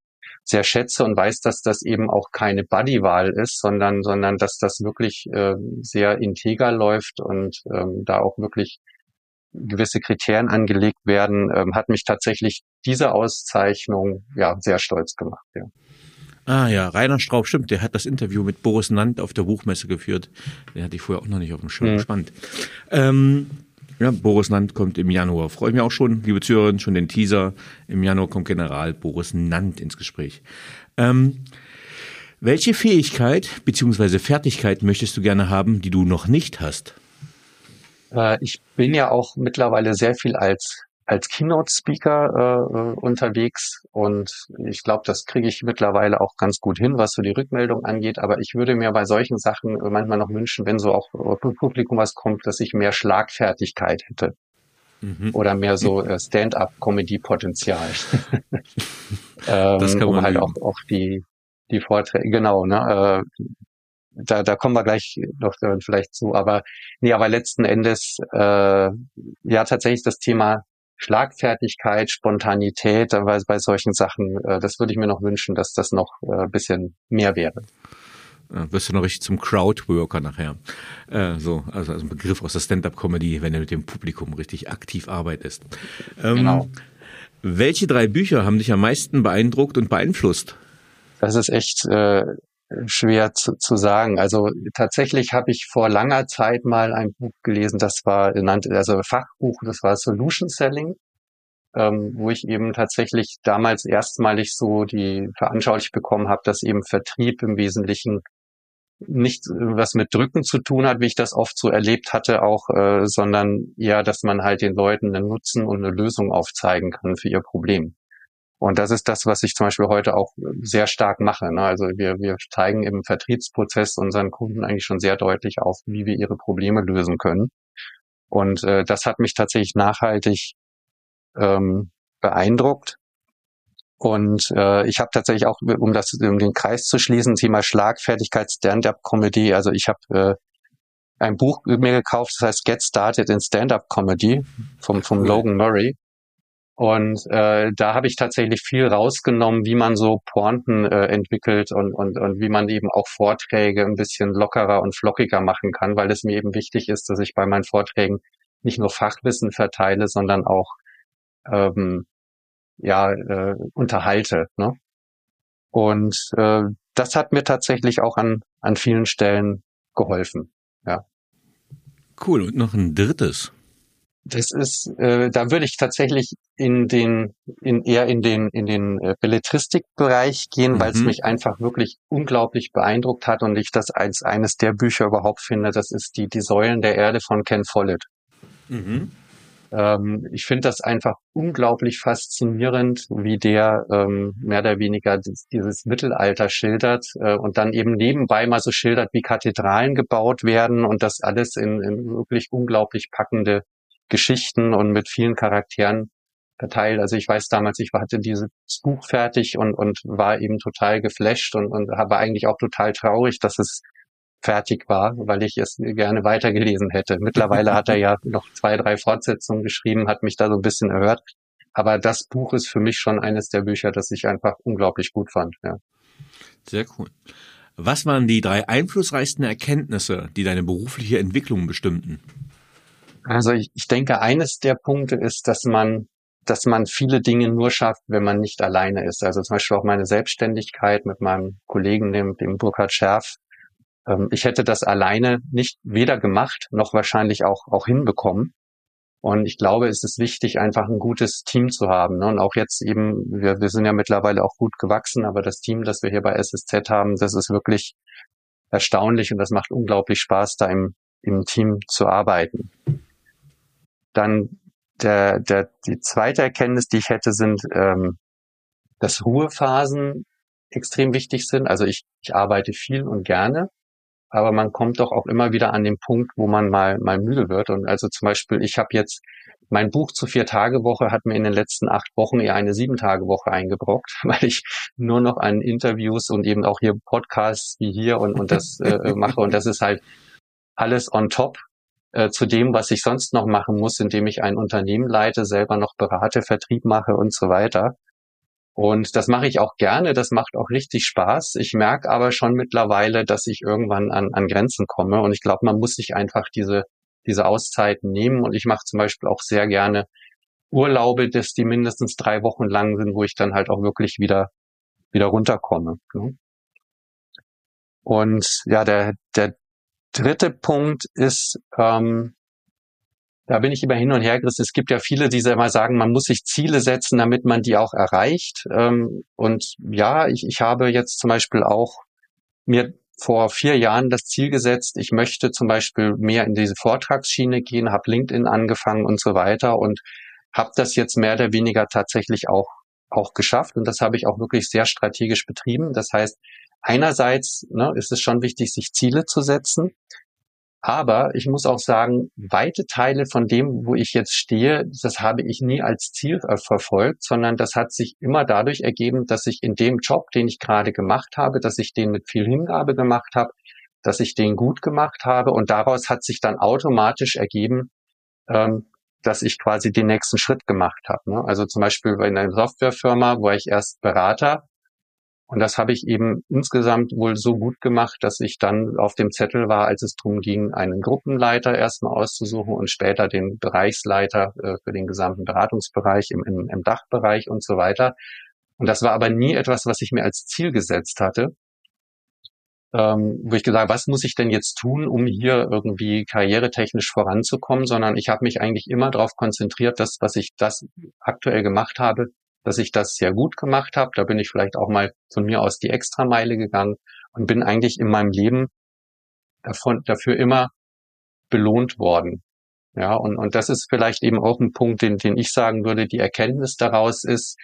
sehr schätze und weiß, dass das eben auch keine Buddywahl ist, sondern, sondern dass das wirklich äh, sehr integer läuft und ähm, da auch wirklich gewisse Kriterien angelegt werden, ähm, hat mich tatsächlich diese Auszeichnung ja sehr stolz gemacht. Ja. Ah ja, Rainer Straub, stimmt, der hat das Interview mit Boris Nant auf der Buchmesse geführt. Den hatte ich vorher auch noch nicht auf dem Schirm. Mhm. Spannend. Ähm, ja, Boris Nant kommt im Januar. Freue ich mich auch schon, liebe Zuhörerinnen, schon den Teaser. Im Januar kommt General Boris Nant ins Gespräch. Ähm, welche Fähigkeit bzw. Fertigkeit möchtest du gerne haben, die du noch nicht hast? Äh, ich bin ja auch mittlerweile sehr viel als als Keynote-Speaker äh, äh, unterwegs und ich glaube, das kriege ich mittlerweile auch ganz gut hin, was so die Rückmeldung angeht. Aber ich würde mir bei solchen Sachen manchmal noch wünschen, wenn so auch vom Publikum was kommt, dass ich mehr Schlagfertigkeit hätte. Mhm. Oder mehr so äh, Stand-up-Comedy-Potenzial. ähm, um halt auch, auch die, die Vorträge, genau, ne? Äh, da, da kommen wir gleich noch vielleicht zu, aber nee, aber letzten Endes äh, ja tatsächlich das Thema Schlagfertigkeit, Spontanität bei, bei solchen Sachen, äh, das würde ich mir noch wünschen, dass das noch äh, bisschen mehr wäre. Ja, wirst du noch richtig zum Crowdworker nachher. Äh, so, also, also ein Begriff aus der Stand-up-Comedy, wenn du mit dem Publikum richtig aktiv arbeitest. Ähm, genau. Welche drei Bücher haben dich am meisten beeindruckt und beeinflusst? Das ist echt äh, schwer zu, zu sagen. Also tatsächlich habe ich vor langer Zeit mal ein Buch gelesen, das war genannt, also Fachbuch, das war Solution Selling, ähm, wo ich eben tatsächlich damals erstmalig so die veranschaulicht bekommen habe, dass eben Vertrieb im Wesentlichen nicht was mit Drücken zu tun hat, wie ich das oft so erlebt hatte, auch, äh, sondern eher, dass man halt den Leuten einen Nutzen und eine Lösung aufzeigen kann für ihr Problem. Und das ist das, was ich zum Beispiel heute auch sehr stark mache. Ne? Also wir, wir zeigen im Vertriebsprozess unseren Kunden eigentlich schon sehr deutlich auf, wie wir ihre Probleme lösen können. Und äh, das hat mich tatsächlich nachhaltig ähm, beeindruckt. Und äh, ich habe tatsächlich auch, um das um den Kreis zu schließen, Thema Schlagfertigkeit, Stand-up-Comedy. Also ich habe äh, ein Buch mir gekauft, das heißt Get Started in Stand-up Comedy vom vom Logan Murray. Und äh, da habe ich tatsächlich viel rausgenommen, wie man so Pointen äh, entwickelt und, und, und wie man eben auch Vorträge ein bisschen lockerer und flockiger machen kann, weil es mir eben wichtig ist, dass ich bei meinen Vorträgen nicht nur Fachwissen verteile, sondern auch ähm, ja äh, unterhalte. Ne? Und äh, das hat mir tatsächlich auch an, an vielen Stellen geholfen. Ja. Cool. Und noch ein drittes. Das ist, äh, da würde ich tatsächlich in den, in eher in den in den äh, Belletristikbereich gehen, mhm. weil es mich einfach wirklich unglaublich beeindruckt hat und ich das als eines der Bücher überhaupt finde. Das ist die die Säulen der Erde von Ken Follett. Mhm. Ähm, ich finde das einfach unglaublich faszinierend, wie der ähm, mehr oder weniger dieses, dieses Mittelalter schildert äh, und dann eben nebenbei mal so schildert, wie Kathedralen gebaut werden und das alles in, in wirklich unglaublich packende Geschichten und mit vielen Charakteren verteilt. Also ich weiß damals, ich hatte dieses Buch fertig und, und war eben total geflasht und, und habe eigentlich auch total traurig, dass es fertig war, weil ich es gerne weitergelesen hätte. Mittlerweile hat er ja noch zwei, drei Fortsetzungen geschrieben, hat mich da so ein bisschen erhört. Aber das Buch ist für mich schon eines der Bücher, das ich einfach unglaublich gut fand. Ja. Sehr cool. Was waren die drei einflussreichsten Erkenntnisse, die deine berufliche Entwicklung bestimmten? Also ich, ich denke, eines der Punkte ist, dass man dass man viele Dinge nur schafft, wenn man nicht alleine ist. Also zum Beispiel auch meine Selbstständigkeit mit meinem Kollegen, dem, dem Burkhard Scherf. Ähm, ich hätte das alleine nicht weder gemacht, noch wahrscheinlich auch, auch hinbekommen. Und ich glaube, es ist wichtig, einfach ein gutes Team zu haben. Ne? Und auch jetzt eben, wir, wir sind ja mittlerweile auch gut gewachsen, aber das Team, das wir hier bei SSZ haben, das ist wirklich erstaunlich und das macht unglaublich Spaß, da im, im Team zu arbeiten. Dann der, der, die zweite Erkenntnis, die ich hätte, sind, ähm, dass Ruhephasen extrem wichtig sind. Also ich, ich arbeite viel und gerne, aber man kommt doch auch immer wieder an den Punkt, wo man mal, mal müde wird. Und also zum Beispiel, ich habe jetzt mein Buch zur Vier-Tage-Woche hat mir in den letzten acht Wochen eher eine Sieben-Tage-Woche eingebrockt, weil ich nur noch an Interviews und eben auch hier Podcasts wie hier und, und das äh, mache. Und das ist halt alles on top äh, zu dem, was ich sonst noch machen muss, indem ich ein Unternehmen leite, selber noch berate, Vertrieb mache und so weiter. Und das mache ich auch gerne, das macht auch richtig Spaß. Ich merke aber schon mittlerweile, dass ich irgendwann an, an Grenzen komme. Und ich glaube, man muss sich einfach diese, diese Auszeiten nehmen. Und ich mache zum Beispiel auch sehr gerne Urlaube, dass die mindestens drei Wochen lang sind, wo ich dann halt auch wirklich wieder, wieder runterkomme. Ne? Und ja, der, der dritte Punkt ist, ähm, da bin ich immer hin und her gerissen. Es gibt ja viele, die immer sagen, man muss sich Ziele setzen, damit man die auch erreicht. Ähm, und ja, ich, ich habe jetzt zum Beispiel auch mir vor vier Jahren das Ziel gesetzt, ich möchte zum Beispiel mehr in diese Vortragsschiene gehen, habe LinkedIn angefangen und so weiter und habe das jetzt mehr oder weniger tatsächlich auch auch geschafft und das habe ich auch wirklich sehr strategisch betrieben. Das heißt, einerseits ne, ist es schon wichtig, sich Ziele zu setzen, aber ich muss auch sagen, weite Teile von dem, wo ich jetzt stehe, das habe ich nie als Ziel verfolgt, sondern das hat sich immer dadurch ergeben, dass ich in dem Job, den ich gerade gemacht habe, dass ich den mit viel Hingabe gemacht habe, dass ich den gut gemacht habe und daraus hat sich dann automatisch ergeben, ähm, dass ich quasi den nächsten Schritt gemacht habe. Ne? Also zum Beispiel bei einer Softwarefirma, wo ich erst Berater und das habe ich eben insgesamt wohl so gut gemacht, dass ich dann auf dem Zettel war, als es darum ging, einen Gruppenleiter erstmal auszusuchen und später den Bereichsleiter äh, für den gesamten Beratungsbereich im, im, im Dachbereich und so weiter. Und das war aber nie etwas, was ich mir als Ziel gesetzt hatte, ähm, wo ich gesagt, was muss ich denn jetzt tun, um hier irgendwie karrieretechnisch voranzukommen, sondern ich habe mich eigentlich immer darauf konzentriert, dass was ich das aktuell gemacht habe, dass ich das sehr gut gemacht habe. Da bin ich vielleicht auch mal von mir aus die Extrameile gegangen und bin eigentlich in meinem Leben davon, dafür immer belohnt worden. Ja, und, und das ist vielleicht eben auch ein Punkt, den, den ich sagen würde, die Erkenntnis daraus ist,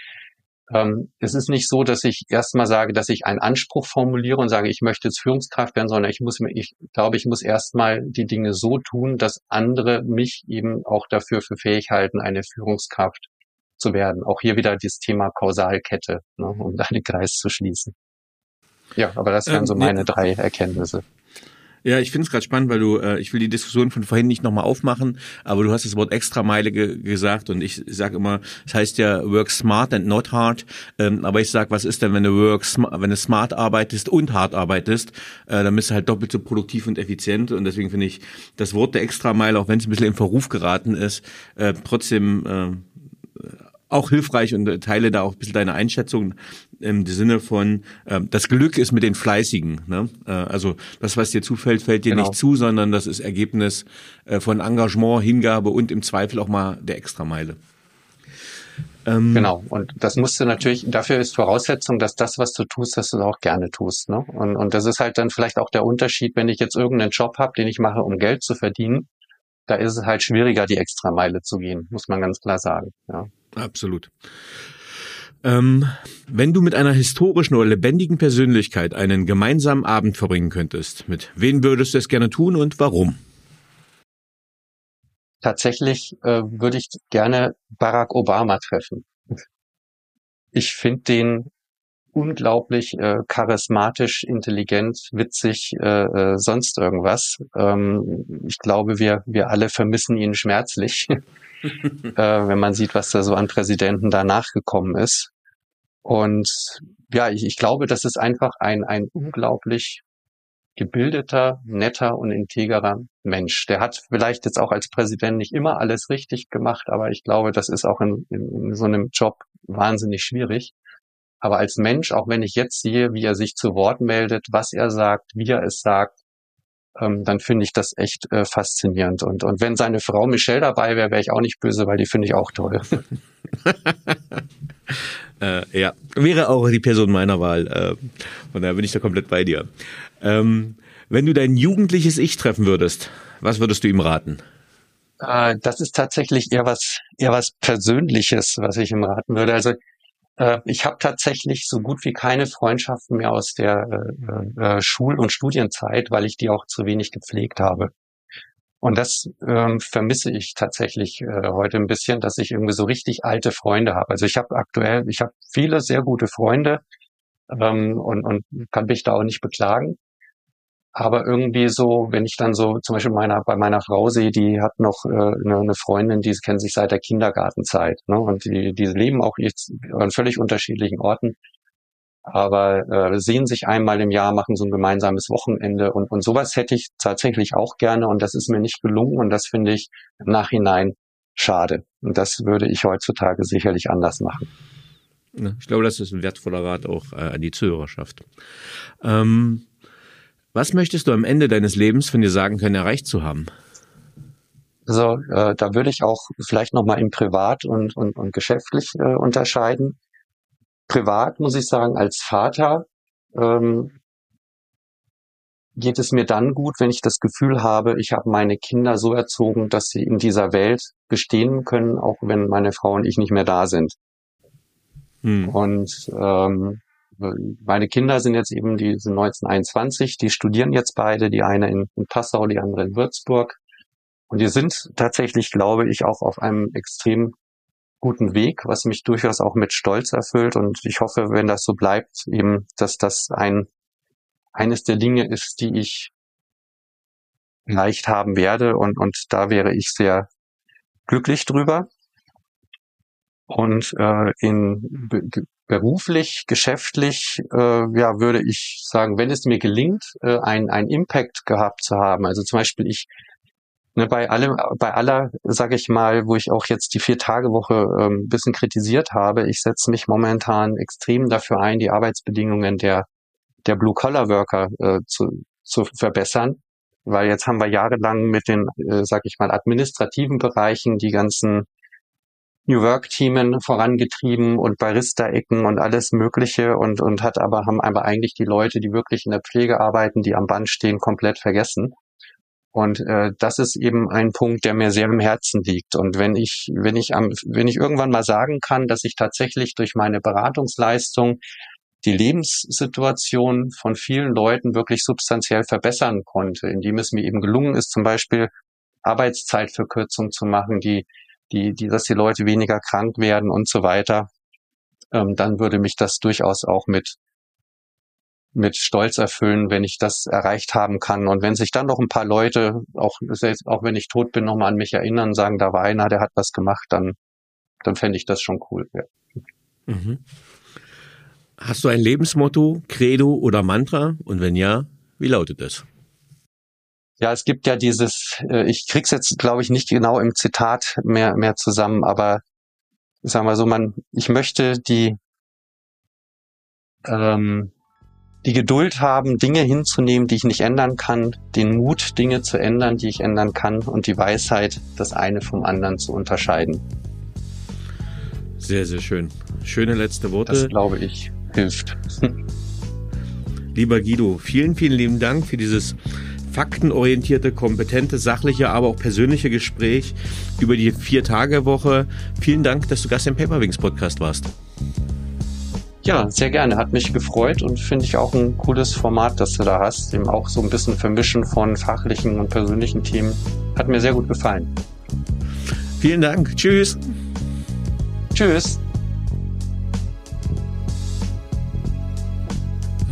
ähm, es ist nicht so, dass ich erstmal sage, dass ich einen Anspruch formuliere und sage, ich möchte jetzt Führungskraft werden, sondern ich muss mir, ich glaube, ich muss erstmal die Dinge so tun, dass andere mich eben auch dafür für fähig halten, eine Führungskraft zu werden. Auch hier wieder das Thema Kausalkette, ne, um da den Kreis zu schließen. Ja, aber das wären ähm, so meine nee. drei Erkenntnisse. Ja, ich finde es gerade spannend, weil du, äh, ich will die Diskussion von vorhin nicht nochmal aufmachen, aber du hast das Wort Extrameile ge gesagt und ich sage immer, es das heißt ja work smart and not hard, ähm, aber ich sag, was ist denn, wenn du work wenn du smart arbeitest und hart arbeitest, äh, dann bist du halt doppelt so produktiv und effizient und deswegen finde ich das Wort der Extrameile, auch wenn es ein bisschen in Verruf geraten ist, äh, trotzdem äh, auch hilfreich und äh, teile da auch ein bisschen deine Einschätzung im Sinne von, äh, das Glück ist mit den Fleißigen. Ne? Äh, also das, was dir zufällt, fällt dir genau. nicht zu, sondern das ist Ergebnis äh, von Engagement, Hingabe und im Zweifel auch mal der Extrameile. Ähm, genau, und das musst du natürlich, dafür ist Voraussetzung, dass das, was du tust, dass du es auch gerne tust. Ne? Und, und das ist halt dann vielleicht auch der Unterschied, wenn ich jetzt irgendeinen Job habe, den ich mache, um Geld zu verdienen, da ist es halt schwieriger, die Extrameile zu gehen, muss man ganz klar sagen. Ja. Absolut. Ähm, wenn du mit einer historischen oder lebendigen Persönlichkeit einen gemeinsamen Abend verbringen könntest, mit wem würdest du es gerne tun und warum? Tatsächlich äh, würde ich gerne Barack Obama treffen. Ich finde den unglaublich äh, charismatisch, intelligent, witzig, äh, äh, sonst irgendwas. Ähm, ich glaube, wir, wir alle vermissen ihn schmerzlich. äh, wenn man sieht, was da so an Präsidenten danach gekommen ist. Und ja, ich, ich glaube, das ist einfach ein, ein unglaublich gebildeter, netter und integerer Mensch. Der hat vielleicht jetzt auch als Präsident nicht immer alles richtig gemacht, aber ich glaube, das ist auch in, in, in so einem Job wahnsinnig schwierig. Aber als Mensch, auch wenn ich jetzt sehe, wie er sich zu Wort meldet, was er sagt, wie er es sagt, ähm, dann finde ich das echt äh, faszinierend. Und, und wenn seine Frau Michelle dabei wäre, wäre ich auch nicht böse, weil die finde ich auch toll. äh, ja, wäre auch die Person meiner Wahl. Äh, von daher bin ich da komplett bei dir. Ähm, wenn du dein jugendliches Ich treffen würdest, was würdest du ihm raten? Äh, das ist tatsächlich eher was, eher was Persönliches, was ich ihm raten würde. Also äh, ich habe tatsächlich so gut wie keine Freundschaften mehr aus der äh, äh, Schul- und Studienzeit, weil ich die auch zu wenig gepflegt habe. Und das ähm, vermisse ich tatsächlich äh, heute ein bisschen, dass ich irgendwie so richtig alte Freunde habe. Also ich habe aktuell, ich habe viele sehr gute Freunde ähm, und, und kann mich da auch nicht beklagen. Aber irgendwie so, wenn ich dann so zum Beispiel meiner, bei meiner Frau sehe, die hat noch äh, eine, eine Freundin, die kennt sich seit der Kindergartenzeit. Ne? Und die, die leben auch jetzt an völlig unterschiedlichen Orten. Aber äh, sehen sich einmal im Jahr, machen so ein gemeinsames Wochenende und, und sowas hätte ich tatsächlich auch gerne und das ist mir nicht gelungen und das finde ich im Nachhinein schade. Und das würde ich heutzutage sicherlich anders machen. Ich glaube, das ist ein wertvoller Rat auch äh, an die Zuhörerschaft. Ähm was möchtest du am Ende deines Lebens von dir sagen können, erreicht zu haben? Also äh, da würde ich auch vielleicht nochmal im Privat und, und, und geschäftlich äh, unterscheiden. Privat muss ich sagen, als Vater ähm, geht es mir dann gut, wenn ich das Gefühl habe, ich habe meine Kinder so erzogen, dass sie in dieser Welt bestehen können, auch wenn meine Frau und ich nicht mehr da sind. Hm. Und ähm, meine Kinder sind jetzt eben, die sind 1921, die studieren jetzt beide, die eine in, in Passau, die andere in Würzburg. Und die sind tatsächlich, glaube ich, auch auf einem extrem guten Weg, was mich durchaus auch mit Stolz erfüllt. Und ich hoffe, wenn das so bleibt, eben, dass das ein, eines der Dinge ist, die ich leicht haben werde. Und, und da wäre ich sehr glücklich drüber. Und äh, in beruflich, geschäftlich, äh, ja, würde ich sagen, wenn es mir gelingt, äh, ein, ein Impact gehabt zu haben. Also zum Beispiel ich ne, bei allem, bei aller, sage ich mal, wo ich auch jetzt die vier Tage Woche ähm, bisschen kritisiert habe, ich setze mich momentan extrem dafür ein, die Arbeitsbedingungen der der Blue Collar Worker äh, zu, zu verbessern, weil jetzt haben wir jahrelang mit den, äh, sag ich mal, administrativen Bereichen die ganzen New Work-Teamen vorangetrieben und Barista-Ecken und alles Mögliche und, und hat aber, haben aber eigentlich die Leute, die wirklich in der Pflege arbeiten, die am Band stehen, komplett vergessen. Und äh, das ist eben ein Punkt, der mir sehr im Herzen liegt. Und wenn ich, wenn ich am, wenn ich irgendwann mal sagen kann, dass ich tatsächlich durch meine Beratungsleistung die Lebenssituation von vielen Leuten wirklich substanziell verbessern konnte, indem es mir eben gelungen ist, zum Beispiel Arbeitszeitverkürzung zu machen, die die, die, dass die Leute weniger krank werden und so weiter, ähm, dann würde mich das durchaus auch mit mit Stolz erfüllen, wenn ich das erreicht haben kann. Und wenn sich dann noch ein paar Leute, auch, selbst, auch wenn ich tot bin, nochmal an mich erinnern, sagen, da war einer, der hat was gemacht, dann, dann fände ich das schon cool. Ja. Mhm. Hast du ein Lebensmotto, Credo oder Mantra? Und wenn ja, wie lautet es? Ja, es gibt ja dieses, äh, ich krieg's jetzt, glaube ich, nicht genau im Zitat mehr, mehr zusammen, aber sagen wir so, man, ich möchte die, ähm, die Geduld haben, Dinge hinzunehmen, die ich nicht ändern kann, den Mut, Dinge zu ändern, die ich ändern kann und die Weisheit, das eine vom anderen zu unterscheiden. Sehr, sehr schön. Schöne letzte Worte. Das glaube ich hilft. Lieber Guido, vielen, vielen lieben Dank für dieses faktenorientierte, kompetente, sachliche, aber auch persönliche Gespräch über die Vier-Tage-Woche. Vielen Dank, dass du Gast im Paperwings Podcast warst. Ja, sehr gerne. Hat mich gefreut und finde ich auch ein cooles Format, das du da hast. Eben auch so ein bisschen Vermischen von fachlichen und persönlichen Themen. Hat mir sehr gut gefallen. Vielen Dank. Tschüss. Tschüss.